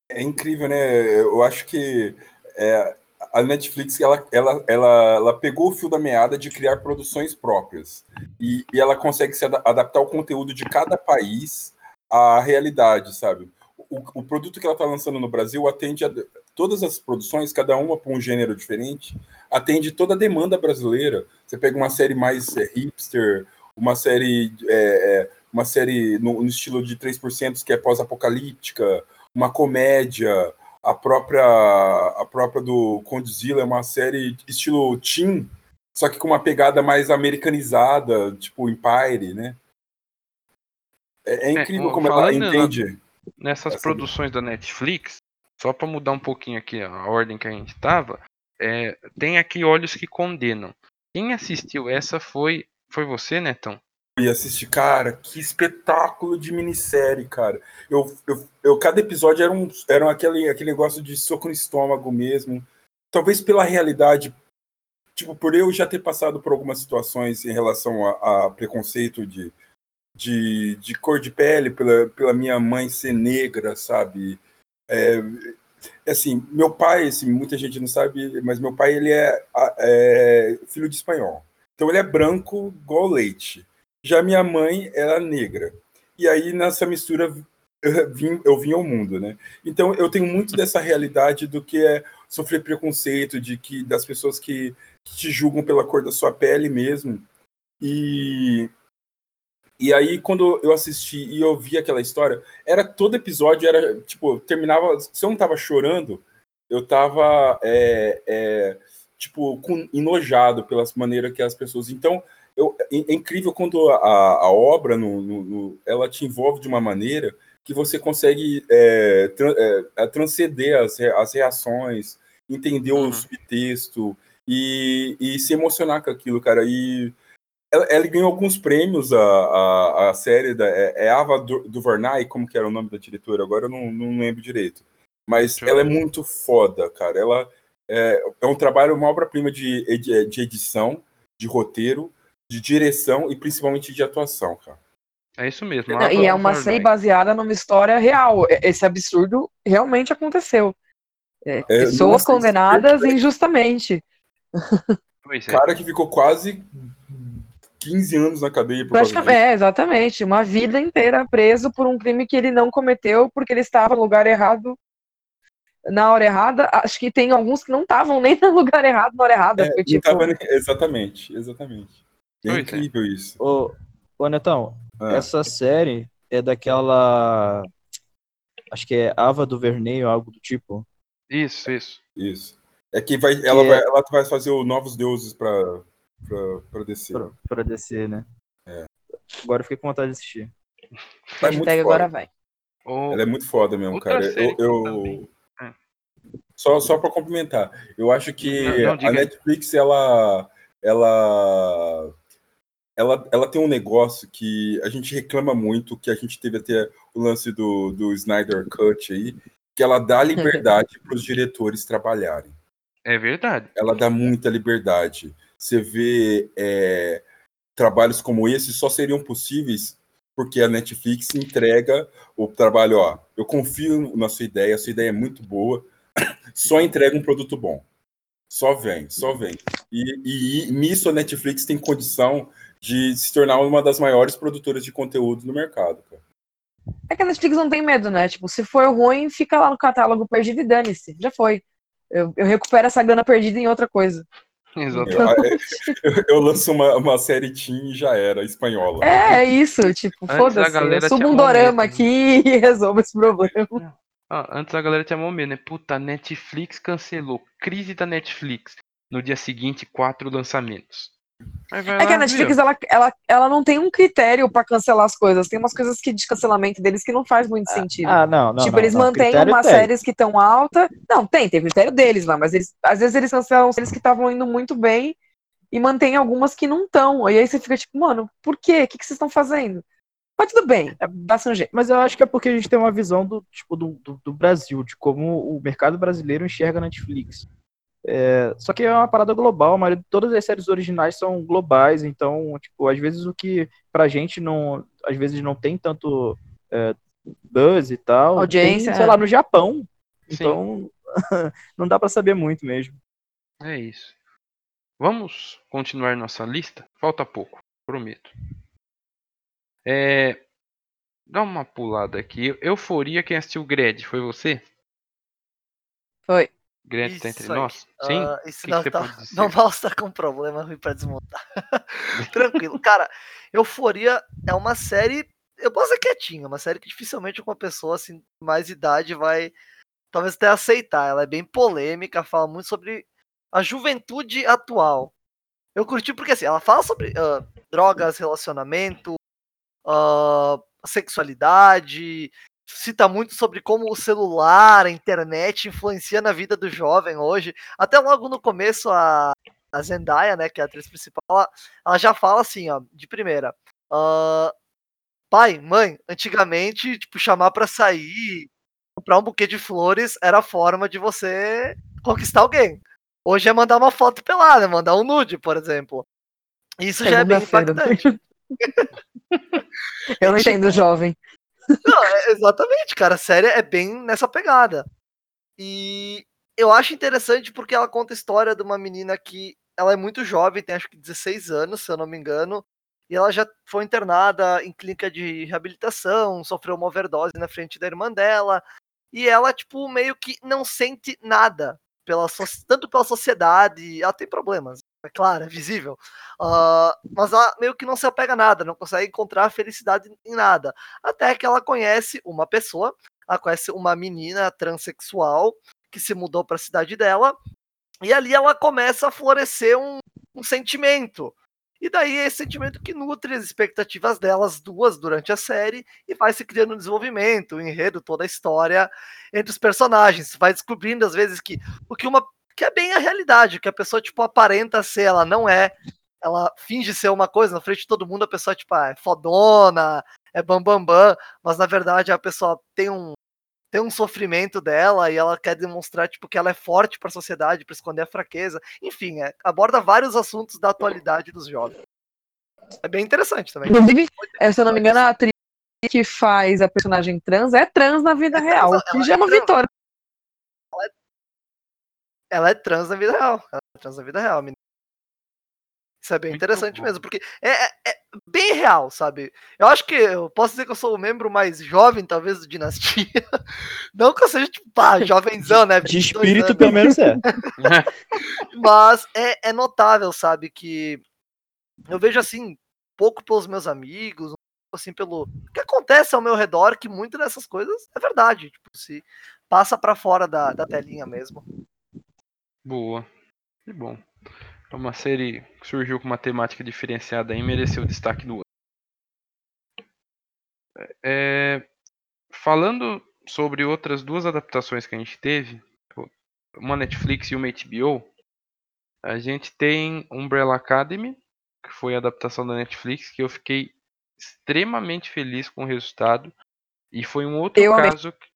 É incrível, né? Eu acho que é, a Netflix ela, ela, ela, ela pegou o fio da meada de criar produções próprias e, e ela consegue se ada- adaptar o conteúdo de cada país à realidade, sabe? O, o produto que ela está lançando no Brasil atende a todas as produções, cada uma para um gênero diferente, atende toda a demanda brasileira. Você pega uma série mais é, hipster, uma série é, é, uma série no, no estilo de 3% que é pós-apocalíptica, uma comédia, a própria a própria do Condzilla é uma série estilo teen, só que com uma pegada mais americanizada, tipo Empire, né? É, é incrível ó, como ela entende. Nessas Essa- produções da Netflix, só para mudar um pouquinho aqui a ordem que a gente estava, tem aqui Olhos que Condenam. Quem assistiu essa foi foi você, Netão? E assistir, cara, que espetáculo de minissérie, cara. Eu, eu, eu cada episódio era, um, era aquele, aquele negócio de soco no estômago mesmo. Talvez pela realidade, tipo, por eu já ter passado por algumas situações em relação a, a preconceito de, de, de cor de pele, pela, pela minha mãe ser negra, sabe? É, assim, meu pai, assim, muita gente não sabe, mas meu pai, ele é, é filho de espanhol. Então ele é branco igual leite. Já minha mãe era negra. E aí, nessa mistura, eu vim, ao mundo, né? Então, eu tenho muito dessa realidade do que é sofrer preconceito, de que das pessoas que, que te julgam pela cor da sua pele mesmo. E, e aí, quando eu assisti e eu vi aquela história, era todo episódio, era, tipo, terminava... Se eu não tava chorando, eu tava, é, é, tipo, com, enojado pelas maneiras que as pessoas... Então, eu, é, é incrível quando a, a obra no, no- no- ela te envolve de uma maneira que você consegue é, é, é, transcender as, as reações, entender Uhum. o subtexto e, e se emocionar com aquilo, cara. E ela, ela ganhou alguns prêmios, a, a, a série da, é, é Ava Du- DuVernay, como que era o nome da diretora? Agora eu não, não lembro direito. Mas Deixa ela é muito foda, cara. Ela é, é um trabalho, uma obra-prima de, de edição, de roteiro, de direção e principalmente de atuação, cara. É isso mesmo. Não, e é uma série baseada numa história real. Esse absurdo realmente aconteceu. É, É, pessoas nossa, condenadas injustamente. Pois é. Cara que ficou quase 15 anos na cadeia por causa Praticamente, disso. é, exatamente. Uma vida inteira preso por um crime que ele não cometeu porque ele estava no lugar errado na hora errada. Acho que tem alguns que não estavam nem no lugar errado na hora errada. É, foi tipo, tava nem- exatamente, exatamente. É é. incrível isso. Ô, ô Netão, Ah, essa série é daquela. Acho que é Ava do Verneio, algo do tipo. Isso, isso. Isso. É que vai, ela, é- vai, ela vai fazer o Novos Deuses pra, pra, pra descer. Pra, pra descer, né? É. Agora eu fiquei com vontade de assistir. Ela é muito hashtag foda. agora vai. Ela é muito foda mesmo, Outra cara. Eu, eu- É. Só, só para complementar, eu acho que Não, não, a. Netflix ela, ela, ela, ela tem um negócio que a gente reclama muito, que a gente teve até o lance do, do Snyder Cut aí, que ela dá liberdade para os diretores trabalharem. É verdade. ela dá muita liberdade. Você vê é, trabalhos como esse só seriam possíveis porque a Netflix entrega o trabalho, ó, eu confio na sua ideia, a sua ideia é muito boa, só entrega um produto bom. Só vem, só vem. E, e, e nisso a Netflix tem condição de se tornar uma das maiores produtoras de conteúdo no mercado, cara. É que a Netflix não tem medo, né? Tipo, se for ruim, fica lá no catálogo perdido e dane-se. Já foi. Eu, eu recupero essa grana perdida em outra coisa. Exatamente. Eu, eu- eu lanço uma, uma série teen e já era, espanhola. É, é isso. Tipo, Antes a foda-se. galera Eu subo um dorama medo, aqui e resolvo esse problema. Ah, antes a galera tinha mó medo, né? Puta, Netflix cancelou. Crise da Netflix. No dia seguinte, quatro lançamentos. É que a Netflix, ela, ela, ela não tem um critério pra cancelar as coisas. Tem umas coisas que de cancelamento deles que não faz muito sentido. Ah, não, não. tipo, não, eles não. mantêm umas tem. séries que estão alta. Não, tem, tem critério deles lá, mas eles, às vezes eles cancelam séries que estavam indo muito bem e mantêm algumas que não estão. E aí você fica tipo, mano, por quê? O que, que vocês estão fazendo? Mas tudo bem, dá-se um jeito. Mas eu acho que é porque a gente tem uma visão do tipo do, do, do Brasil, de como o mercado brasileiro enxerga a Netflix. É, só que é uma parada global, a maioria, todas as séries originais são globais, então, tipo, às vezes o que pra gente não, às vezes não tem tanto é, buzz e tal, Audiência, tem, sei é. lá, no Japão. Então, não dá pra saber muito mesmo. É isso. Vamos continuar nossa lista? Falta pouco, prometo. É, dá uma pulada aqui. Euforia, quem assistiu Gred? Foi você? Foi. Gred tá entre Isso aí. nós? Sim? Ah, O isso que não, que tá, não tá com problema ruim pra desmontar. Tranquilo. Cara, Euforia é uma série. Eu posso ser quietinho, uma série que dificilmente uma pessoa assim, mais idade vai talvez até aceitar. Ela é bem polêmica, fala muito sobre a juventude atual. Eu curti porque assim, ela fala sobre ah, drogas, relacionamento, ah, sexualidade, cita muito sobre como o celular, a internet influencia na vida do jovem hoje. Até logo no começo, a, a Zendaya, né, que é a atriz principal, ela, ela já fala assim, ó, de primeira. ah, pai, mãe, antigamente, tipo, chamar pra sair, comprar um buquê de flores era a forma de você conquistar alguém. Hoje é mandar uma foto pelada, mandar um nude, por exemplo. Isso já é bem Segunda-feira. impactante. Eu não entendo, jovem. Não, é- exatamente, cara. A série é bem nessa pegada. E eu acho interessante porque ela conta a história de uma menina que ela é muito jovem, tem acho que 16 anos, se eu não me engano, e ela já foi internada em clínica de reabilitação, sofreu uma overdose na frente da irmã dela, e ela, tipo, meio que não sente nada, pela tanto pela sociedade, ela tem problemas, é claro, é visível, ah, mas ela meio que não se apega a nada, não consegue encontrar felicidade em nada. Até que ela conhece uma pessoa, ela conhece uma menina transexual que se mudou para a cidade dela, e ali ela começa a florescer um, um sentimento. E daí é esse sentimento que nutre as expectativas delas duas durante a série e vai se criando um desenvolvimento, o enredo, toda a história entre os personagens. Vai descobrindo às vezes que o que uma que é bem a realidade, que a pessoa tipo aparenta ser, ela não é. ela finge ser uma coisa, na frente de todo mundo a pessoa tipo, ah, é fodona, é bambambam, bam, bam, mas na verdade a pessoa tem um tem um sofrimento dela e ela quer demonstrar tipo que ela é forte para a sociedade, para esconder a fraqueza. Enfim, é, aborda vários assuntos da atualidade dos jovens. É bem interessante também. Inclusive, é, se eu não me engano, a atriz que faz a personagem trans é trans na vida É trans, real, ela que é já é uma trans. vitória. Ela é trans na vida real. Ela é trans na vida real, menina. Isso é bem Muito interessante bom. mesmo, porque é, é- é bem real, sabe? Eu acho que eu posso dizer que eu sou o membro mais jovem, talvez, do Dinastia. Não que eu seja, tipo, pá, jovenzão, né? De 22 espírito, anos. pelo menos é. Mas é, é notável, sabe, que eu vejo assim, pouco pelos meus amigos, assim, pelo o que acontece ao meu redor, que muitas dessas coisas é verdade. Tipo, se passa pra fora da, da telinha mesmo. Boa. Que bom. É uma série que surgiu com uma temática diferenciada e mereceu o destaque do ano. É, falando sobre outras duas adaptações que a gente teve, uma Netflix e uma HBO, a gente tem Umbrella Academy, que foi a adaptação da Netflix, que eu fiquei extremamente feliz com o resultado. E foi um outro Eu caso que,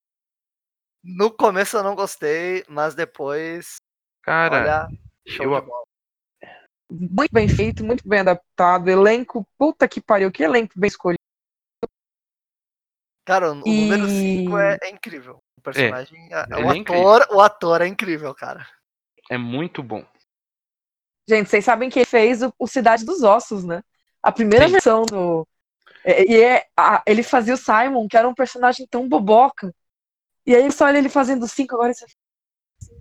No começo eu não gostei, mas depois, cara, olha, show eu- de bola. Muito bem feito, muito bem adaptado. Elenco, puta que pariu, que elenco bem escolhido. Cara, o, o número E- 5 é, é incrível. O personagem, é- ele o, é incrível. ator, o ator é incrível, cara. é muito bom. Gente, vocês sabem que ele fez o, o Cidade dos Ossos, né? A primeira Sim. versão do. é- E é, a- ele fazia o Simon, que era um personagem tão boboca. E aí só olha ele fazendo cinco agora. e Você...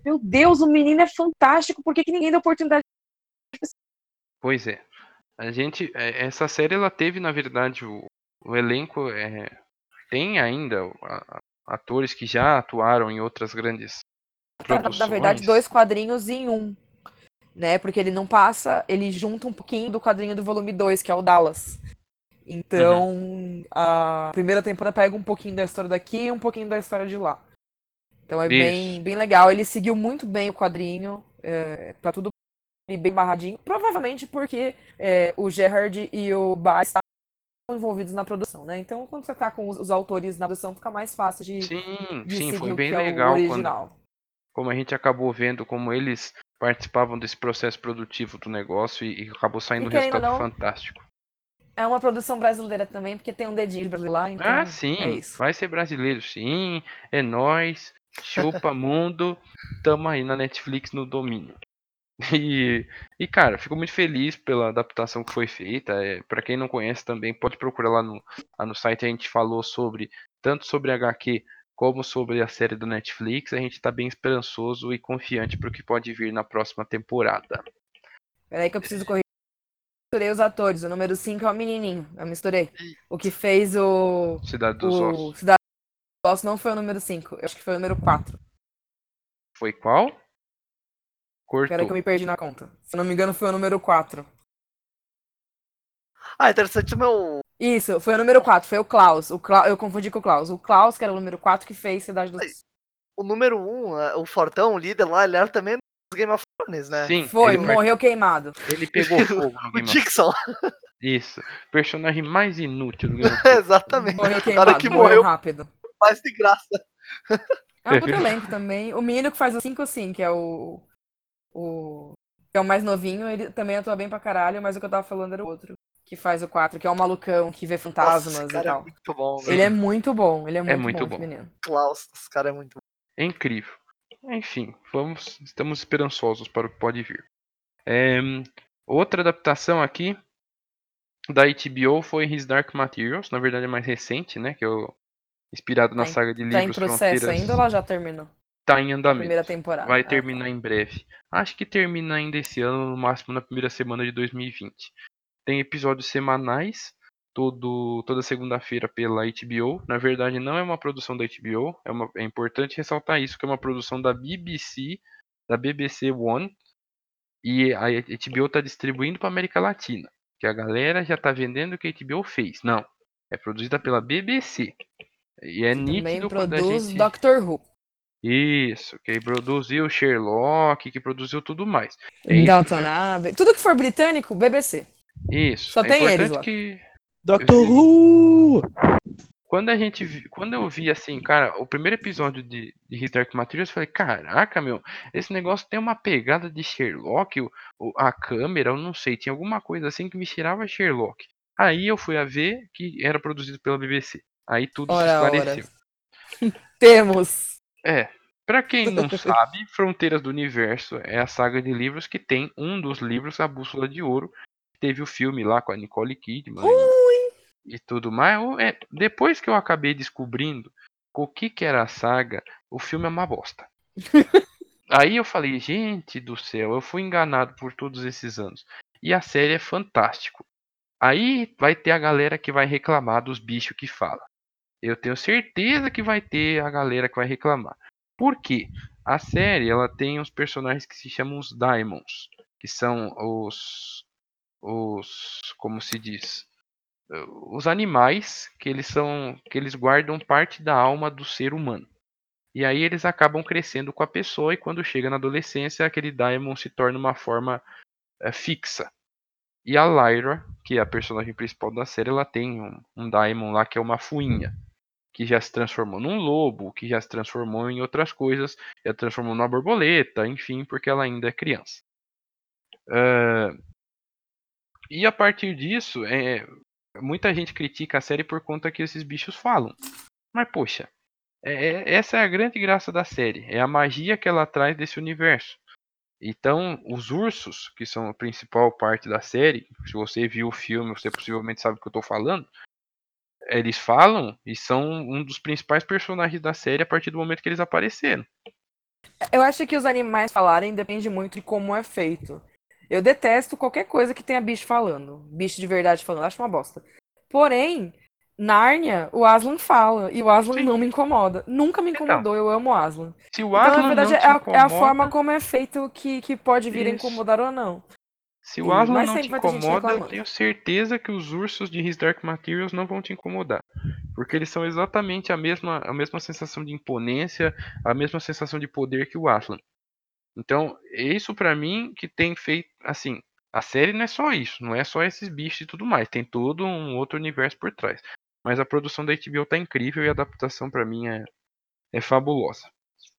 Meu Deus, o menino é fantástico. Por que, que ninguém deu oportunidade? Pois é. A gente, é, essa série ela teve na verdade o, o elenco é, tem ainda a- a- atores que já atuaram em outras grandes produções. Na verdade, dois quadrinhos em um. Né? Porque ele não passa, ele junta um pouquinho do quadrinho do volume 2, que é o Dallas. Então, a primeira temporada pega um pouquinho da história daqui e um pouquinho da história de lá. Então é bem, Isso. bem legal. Ele seguiu muito bem o quadrinho, é, tá tudo bem barradinho. Provavelmente porque é, o Gerard e o Baz estavam envolvidos na produção, né? Então, quando você tá com os, os autores na produção, fica mais fácil de, Sim, de sim, foi bem é legal quando original. como a gente acabou vendo como eles participavam desse processo produtivo do negócio e, e acabou saindo E um resultado não, fantástico. É uma produção brasileira também, porque tem um dedinho de brasileiro lá, então Ah, sim, é vai ser brasileiro, sim. É nós, chupa mundo, tamo aí na Netflix no domínio. E, e cara, fico muito feliz pela adaptação que foi feita. É, para quem não conhece também, pode procurar lá no, lá no site. A gente falou sobre tanto sobre HQ como sobre a série do Netflix. A gente tá bem esperançoso e confiante pro que pode vir na próxima temporada. Peraí que eu preciso corrigir. Misturei os atores. O número 5 é o menininho. Eu misturei. O que fez o. Cidade dos o Ossos. Cidade Ossos não foi o número 5. Eu acho que foi o número 4. Foi qual? Cortou. Peraí que eu me perdi na conta. Se eu não me engano, foi o número 4. Ah, interessante o meu. Isso, foi o número 4. Foi o Klaus. O Kla- Eu confundi com o Klaus. O Klaus, que era o número 4, que fez Cidade dos Ossos. O número 1, um, o Fortão, o líder lá, ele era também dos Game of Thrones, né? Sim, Foi, morreu queimado. ele pegou fogo no O Game of Dixon, Isso. Personagem mais inútil do Game of exatamente. Morreu O queimado. cara que morreu morreu rápido. Mais de graça. É um puto elenco também. O menino que faz o 5 sim, que é o. O. Que é o mais novinho, ele também atua bem pra caralho, mas o que eu tava falando era o outro. Que faz o 4, que é o malucão que vê Nossa, fantasmas esse e é tal. muito bom, velho. Ele é muito bom, ele é muito, muito bom, bom. esse menino. Klaus, esse cara é muito bom. É incrível. Enfim, vamos, estamos esperançosos para o que pode vir. É, outra adaptação aqui da HBO foi His Dark Materials, na verdade é mais recente, né? Que é o, inspirado na Tá em- saga de Tá em livros processo Fronteiras. ainda ou ela já terminou? Tá em andamento. primeira temporada. Vai Ah, terminar em breve. Acho que termina ainda esse ano, no máximo na primeira semana de 2020. Tem episódios semanais, todo, toda segunda-feira pela HBO. Na verdade, não é uma produção da HBO. É, uma- é importante ressaltar isso, que é uma produção da BBC, da BBC One. E a HBO está distribuindo para América Latina. Que a galera já tá vendendo o que a HBO fez. Não. É produzida pela BBC. E é Também nítido quando a produz gente... Doctor Who. Isso, que produziu Sherlock, que produziu tudo mais. É Downton Abbey. Tudo que for britânico, BBC. isso. Só é tem eles lá. que Doctor Who! quando a gente quando eu vi assim, cara, o primeiro episódio de, de His Dark Materials, eu falei, caraca, meu, esse negócio tem uma pegada de Sherlock, o, o- a câmera, eu não sei, tinha alguma coisa assim que me tirava Sherlock. Aí eu fui a ver que era produzido pela BBC. Aí tudo se Ora, ora. esclareceu. Temos. É, pra quem não sabe, Fronteiras do Universo é a saga de livros que tem um dos livros, A Bússola de Ouro, teve o filme lá com a Nicole Kidman e, e tudo mais. É, depois que eu acabei descobrindo o que que era a saga, o filme é uma bosta. Aí eu falei, gente do céu, eu fui enganado por todos esses anos. E a série é fantástico. Aí vai ter a galera que vai reclamar dos bichos que fala. Eu tenho certeza que vai ter a galera que vai reclamar. Por quê? A série ela tem uns personagens que se chamam os Daimons, que são os os como se diz, os animais que eles são que eles guardam parte da alma do ser humano. E aí eles acabam crescendo com a pessoa e quando chega na adolescência aquele Daimon se torna uma forma eh, fixa. E a Lyra, que é a personagem principal da série, ela tem um, um Daimon lá que é uma fuinha que já se transformou num lobo, que já se transformou em outras coisas, já transformou numa borboleta, enfim, porque ela ainda é criança. Ah, e a partir disso, é, muita gente critica a série por conta que esses bichos falam. Mas poxa, é- é- essa é a grande graça da série, é a magia que ela traz desse universo. Então, os ursos, que são a principal parte da série, se você viu o filme, você possivelmente sabe o que eu estou falando. Eles falam e são um dos principais personagens da série a partir do momento que eles apareceram. Eu acho que os animais falarem depende muito de como é feito. Eu detesto qualquer coisa que tenha bicho falando. Bicho de verdade falando, acho uma bosta. Porém, Nárnia, o Aslan fala. E o Aslan não me incomoda. Nunca me incomodou, eu amo o Aslan. Se o Então, Aslan na verdade, é te a, é a incomoda, forma como é feito que, que pode vir a Isso. incomodar ou não. Se o Aslan não te incomoda, eu tenho certeza que os ursos de His Dark Materials não vão te incomodar. Porque eles são exatamente a mesma, a mesma sensação de imponência, a mesma sensação de poder que o Aslan. Então, é isso pra mim que tem feito, assim, a série não é só isso, não é só esses bichos e tudo mais, tem todo um outro universo por trás. Mas a produção da HBO tá incrível e a adaptação pra mim é, é fabulosa.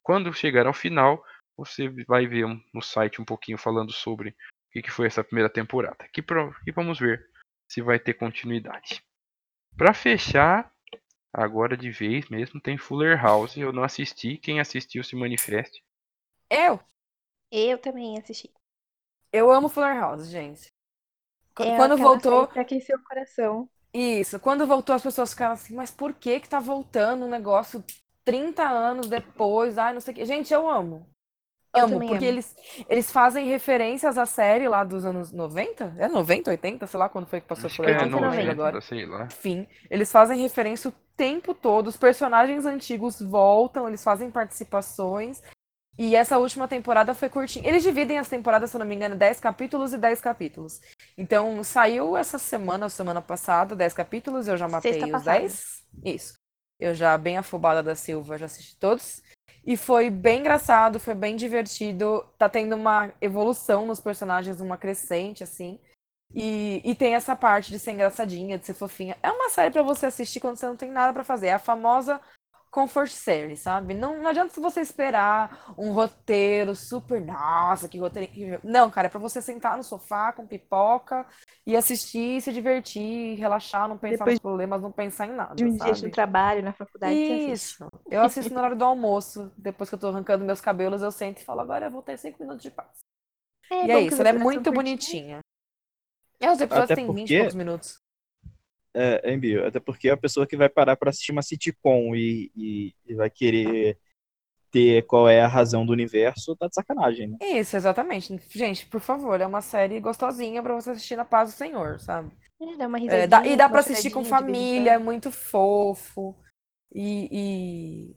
Quando chegar ao final, você vai ver no site um pouquinho falando sobre o que, que foi essa primeira temporada. Que, que vamos ver se vai ter continuidade. Pra fechar, agora de vez mesmo, tem Fuller House. Eu não assisti. Quem assistiu se manifeste. Eu, Eu também assisti. eu amo Fuller House, gente. Qu- É Quando voltou, pra aquecer o coração. Isso, quando voltou as pessoas ficaram assim, mas por que que tá voltando um negócio 30 anos depois? Ai, não sei o que. Gente, eu amo. Amo, porque amo. eles, eles fazem referências à série lá dos anos 90? É 90, 80? Sei lá quando foi que passou Acho por que é aí, não lembro 90, agora. sei lá. Enfim, eles fazem referência o tempo todo, os personagens antigos voltam, eles fazem participações. E essa última temporada foi curtinha. Eles dividem as temporadas, se eu não me engano, em 10 capítulos e 10 capítulos. Então, saiu essa semana, ou semana passada, 10 capítulos, eu já matei Sexta os passada. 10. Isso. Eu já, bem afobada da Silva, já assisti todos. E foi bem engraçado, foi bem divertido. Tá tendo uma evolução nos personagens, uma crescente, assim. E, e tem essa parte de ser engraçadinha, de ser fofinha. É uma série pra você assistir quando você não tem nada pra fazer. É a famosa comfort série, sabe? Não, não adianta você esperar um roteiro super, nossa, que roteiro incrível. Não, cara, é pra você sentar no sofá com pipoca e assistir, se divertir, relaxar, não pensar Depois nos problemas, não pensar em nada, De um dia de sabe? trabalho na faculdade. Isso. Eu assisto no horário do almoço. Depois que eu tô arrancando meus cabelos, eu sento e falo, agora eu vou ter cinco minutos de paz. É e é isso, ela é episódios muito bonitinha. É, os episódios Até têm 20 e porque- poucos minutos. É, Embio, até porque a pessoa que vai parar pra assistir uma sitcom e, e, e vai querer ter qual é a razão do universo, tá de sacanagem, né? Isso, exatamente. Gente, por favor, é uma série gostosinha pra você assistir na paz do Senhor, sabe? É, dá uma É, risadinha, dá- e dá pra uma assistir com família, é muito fofo. E, e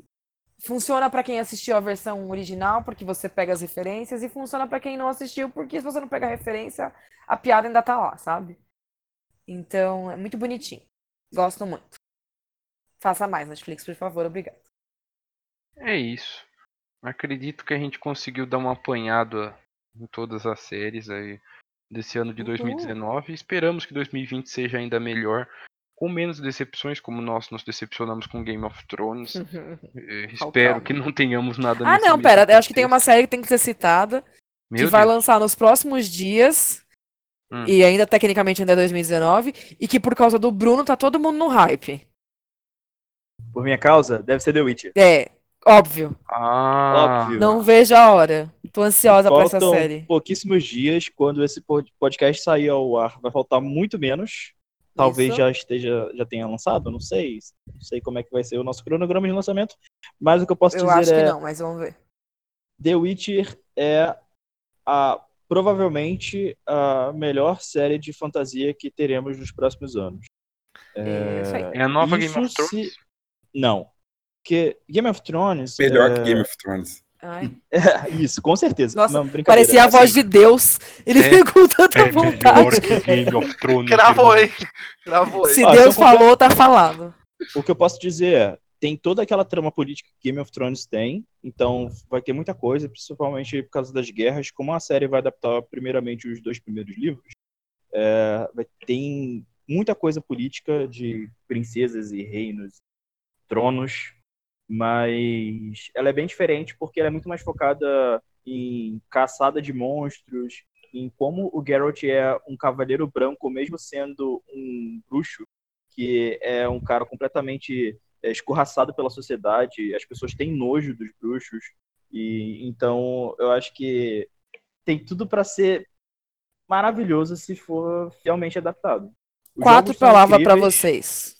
funciona pra quem assistiu a versão original, porque você pega as referências, e funciona pra quem não assistiu, porque se você não pegar a referência, a piada ainda tá lá, sabe? Então, é muito bonitinho. Gosto muito. Faça mais, Netflix, por favor, obrigado. É isso. acredito que a gente conseguiu dar uma apanhada em todas as séries aí desse ano de Uhul. 2019. Esperamos que 2020 seja ainda melhor, com menos decepções, como nós nos decepcionamos com Game of Thrones. Eh, Espero que não tenhamos nada Ah, não, pera. Eu acho que tem uma série que tem que ser citada. Meu que vai Deus. lançar nos próximos dias. Hum. E ainda, tecnicamente, ainda é 2019. E que por causa do Bruno tá todo mundo no hype. Por minha causa, deve ser The Witcher. É, óbvio. Ah, Óbvio. Não vejo a hora. Tô ansiosa pra essa série. pouquíssimos dias quando esse pod- podcast sair ao ar. Vai faltar muito menos. Talvez Isso. já esteja, já tenha lançado, não sei. Não sei como é que vai ser o nosso cronograma de lançamento. Mas o que eu posso Eu dizer acho que é não, mas vamos ver. The Witcher é a provavelmente a melhor série de fantasia que teremos nos próximos anos. É aí. é a nova Game of Thrones? se- Não. Porque Game of Thrones. Melhor é... que Game of Thrones. Ai, É, isso, com certeza. Nossa, Não, parecia a voz de Deus. Ele É. veio com tanta É vontade. melhor que Game of Thrones. Cravou, irmão. hein? Cravou, hein? Se Ah, Deus comple- falou, tá falado. O que eu posso dizer é, tem toda aquela trama política que Game of Thrones tem, então vai ter muita coisa, principalmente por causa das guerras, como a série vai adaptar primeiramente os dois primeiros livros, é, tem muita coisa política de princesas e reinos, tronos, mas ela é bem diferente porque ela é muito mais focada em caçada de monstros, em como o Geralt é um cavaleiro branco, mesmo sendo um bruxo, que é um cara completamente é, escorraçado pela sociedade, as pessoas têm nojo dos bruxos, e então eu acho que tem tudo para ser maravilhoso se for fielmente adaptado. Os Quatro palavras pra incríveis. vocês.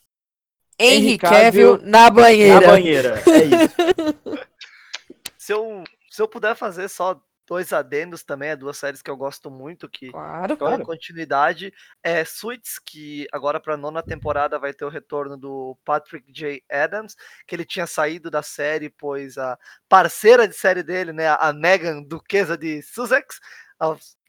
Henry Cavill na banheira. Na banheira, é isso. Se eu, se eu puder fazer só dois adendos também, é duas séries que eu gosto muito, que Claro. dão continuidade. É Suits, que agora para a nona temporada vai ter o retorno do Patrick J. Adams, que ele tinha saído da série, pois a parceira de série dele, né, a Megan, duquesa de Sussex,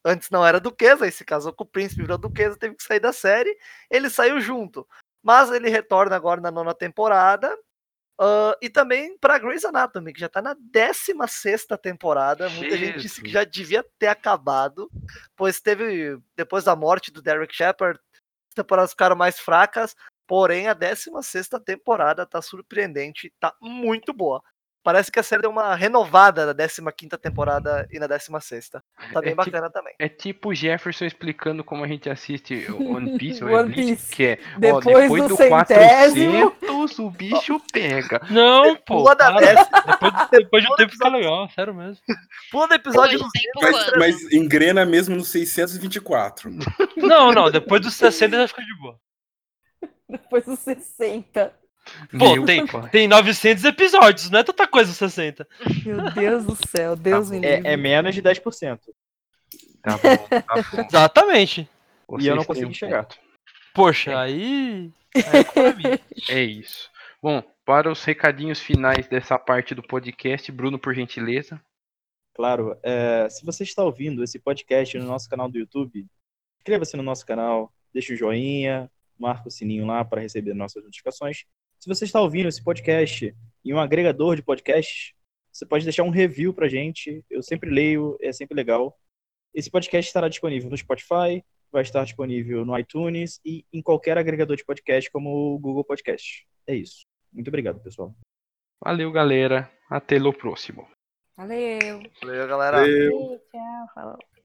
antes não era duquesa, aí se casou com o príncipe, virou duquesa, teve que sair da série. Ele saiu junto, mas ele retorna agora na nona temporada. Ah, e também para Grey's Anatomy, que já tá na 16 temporada. Muita gente disse que Jesus. já devia ter acabado, pois teve, depois da morte do Derek Shepard, as temporadas ficaram mais fracas, porém a 16 temporada tá surpreendente, tá muito boa. Parece que a série deu uma renovada na 15 temporada e na 16. Tá É bem tipo- bacana também. É tipo o Jefferson explicando como a gente assiste o One Piece, é One Piece. que é, ó, Depois depois do do centésimo. 400 o bicho pega. Não, pô. Pula da décima, Depois, depois de um tempo fica legal, sério mesmo. pula do episódio Depois do tempo, 200, quando? Mas, mas engrena mesmo no 624. Não, não, depois dos 60 já fica de boa. Depois dos 60. Pô, Meu tem, pai. tem 900 episódios, não é tanta coisa 60. Meu Deus do céu. Deus me livre. É, é menos de 10%. Tá bom, tá bom. Exatamente. E eu não um chegar. ponto. Poxa, aí. aí é. É isso. Bom, para os recadinhos finais dessa parte do podcast, Bruno, por gentileza. Claro, é, se você está ouvindo esse podcast no nosso canal do YouTube, inscreva-se no nosso canal, deixe o joinha, marca o sininho lá para receber nossas notificações. Se você está ouvindo esse podcast em um agregador de podcasts, você pode deixar um review pra gente. Eu sempre leio, é sempre legal. Esse podcast estará disponível no Spotify, vai estar disponível no iTunes e em qualquer agregador de podcast, como o Google Podcast. É isso. Muito obrigado, pessoal. Valeu, galera. Até o próximo. Valeu. Valeu, galera. Valeu. Tchau, falou.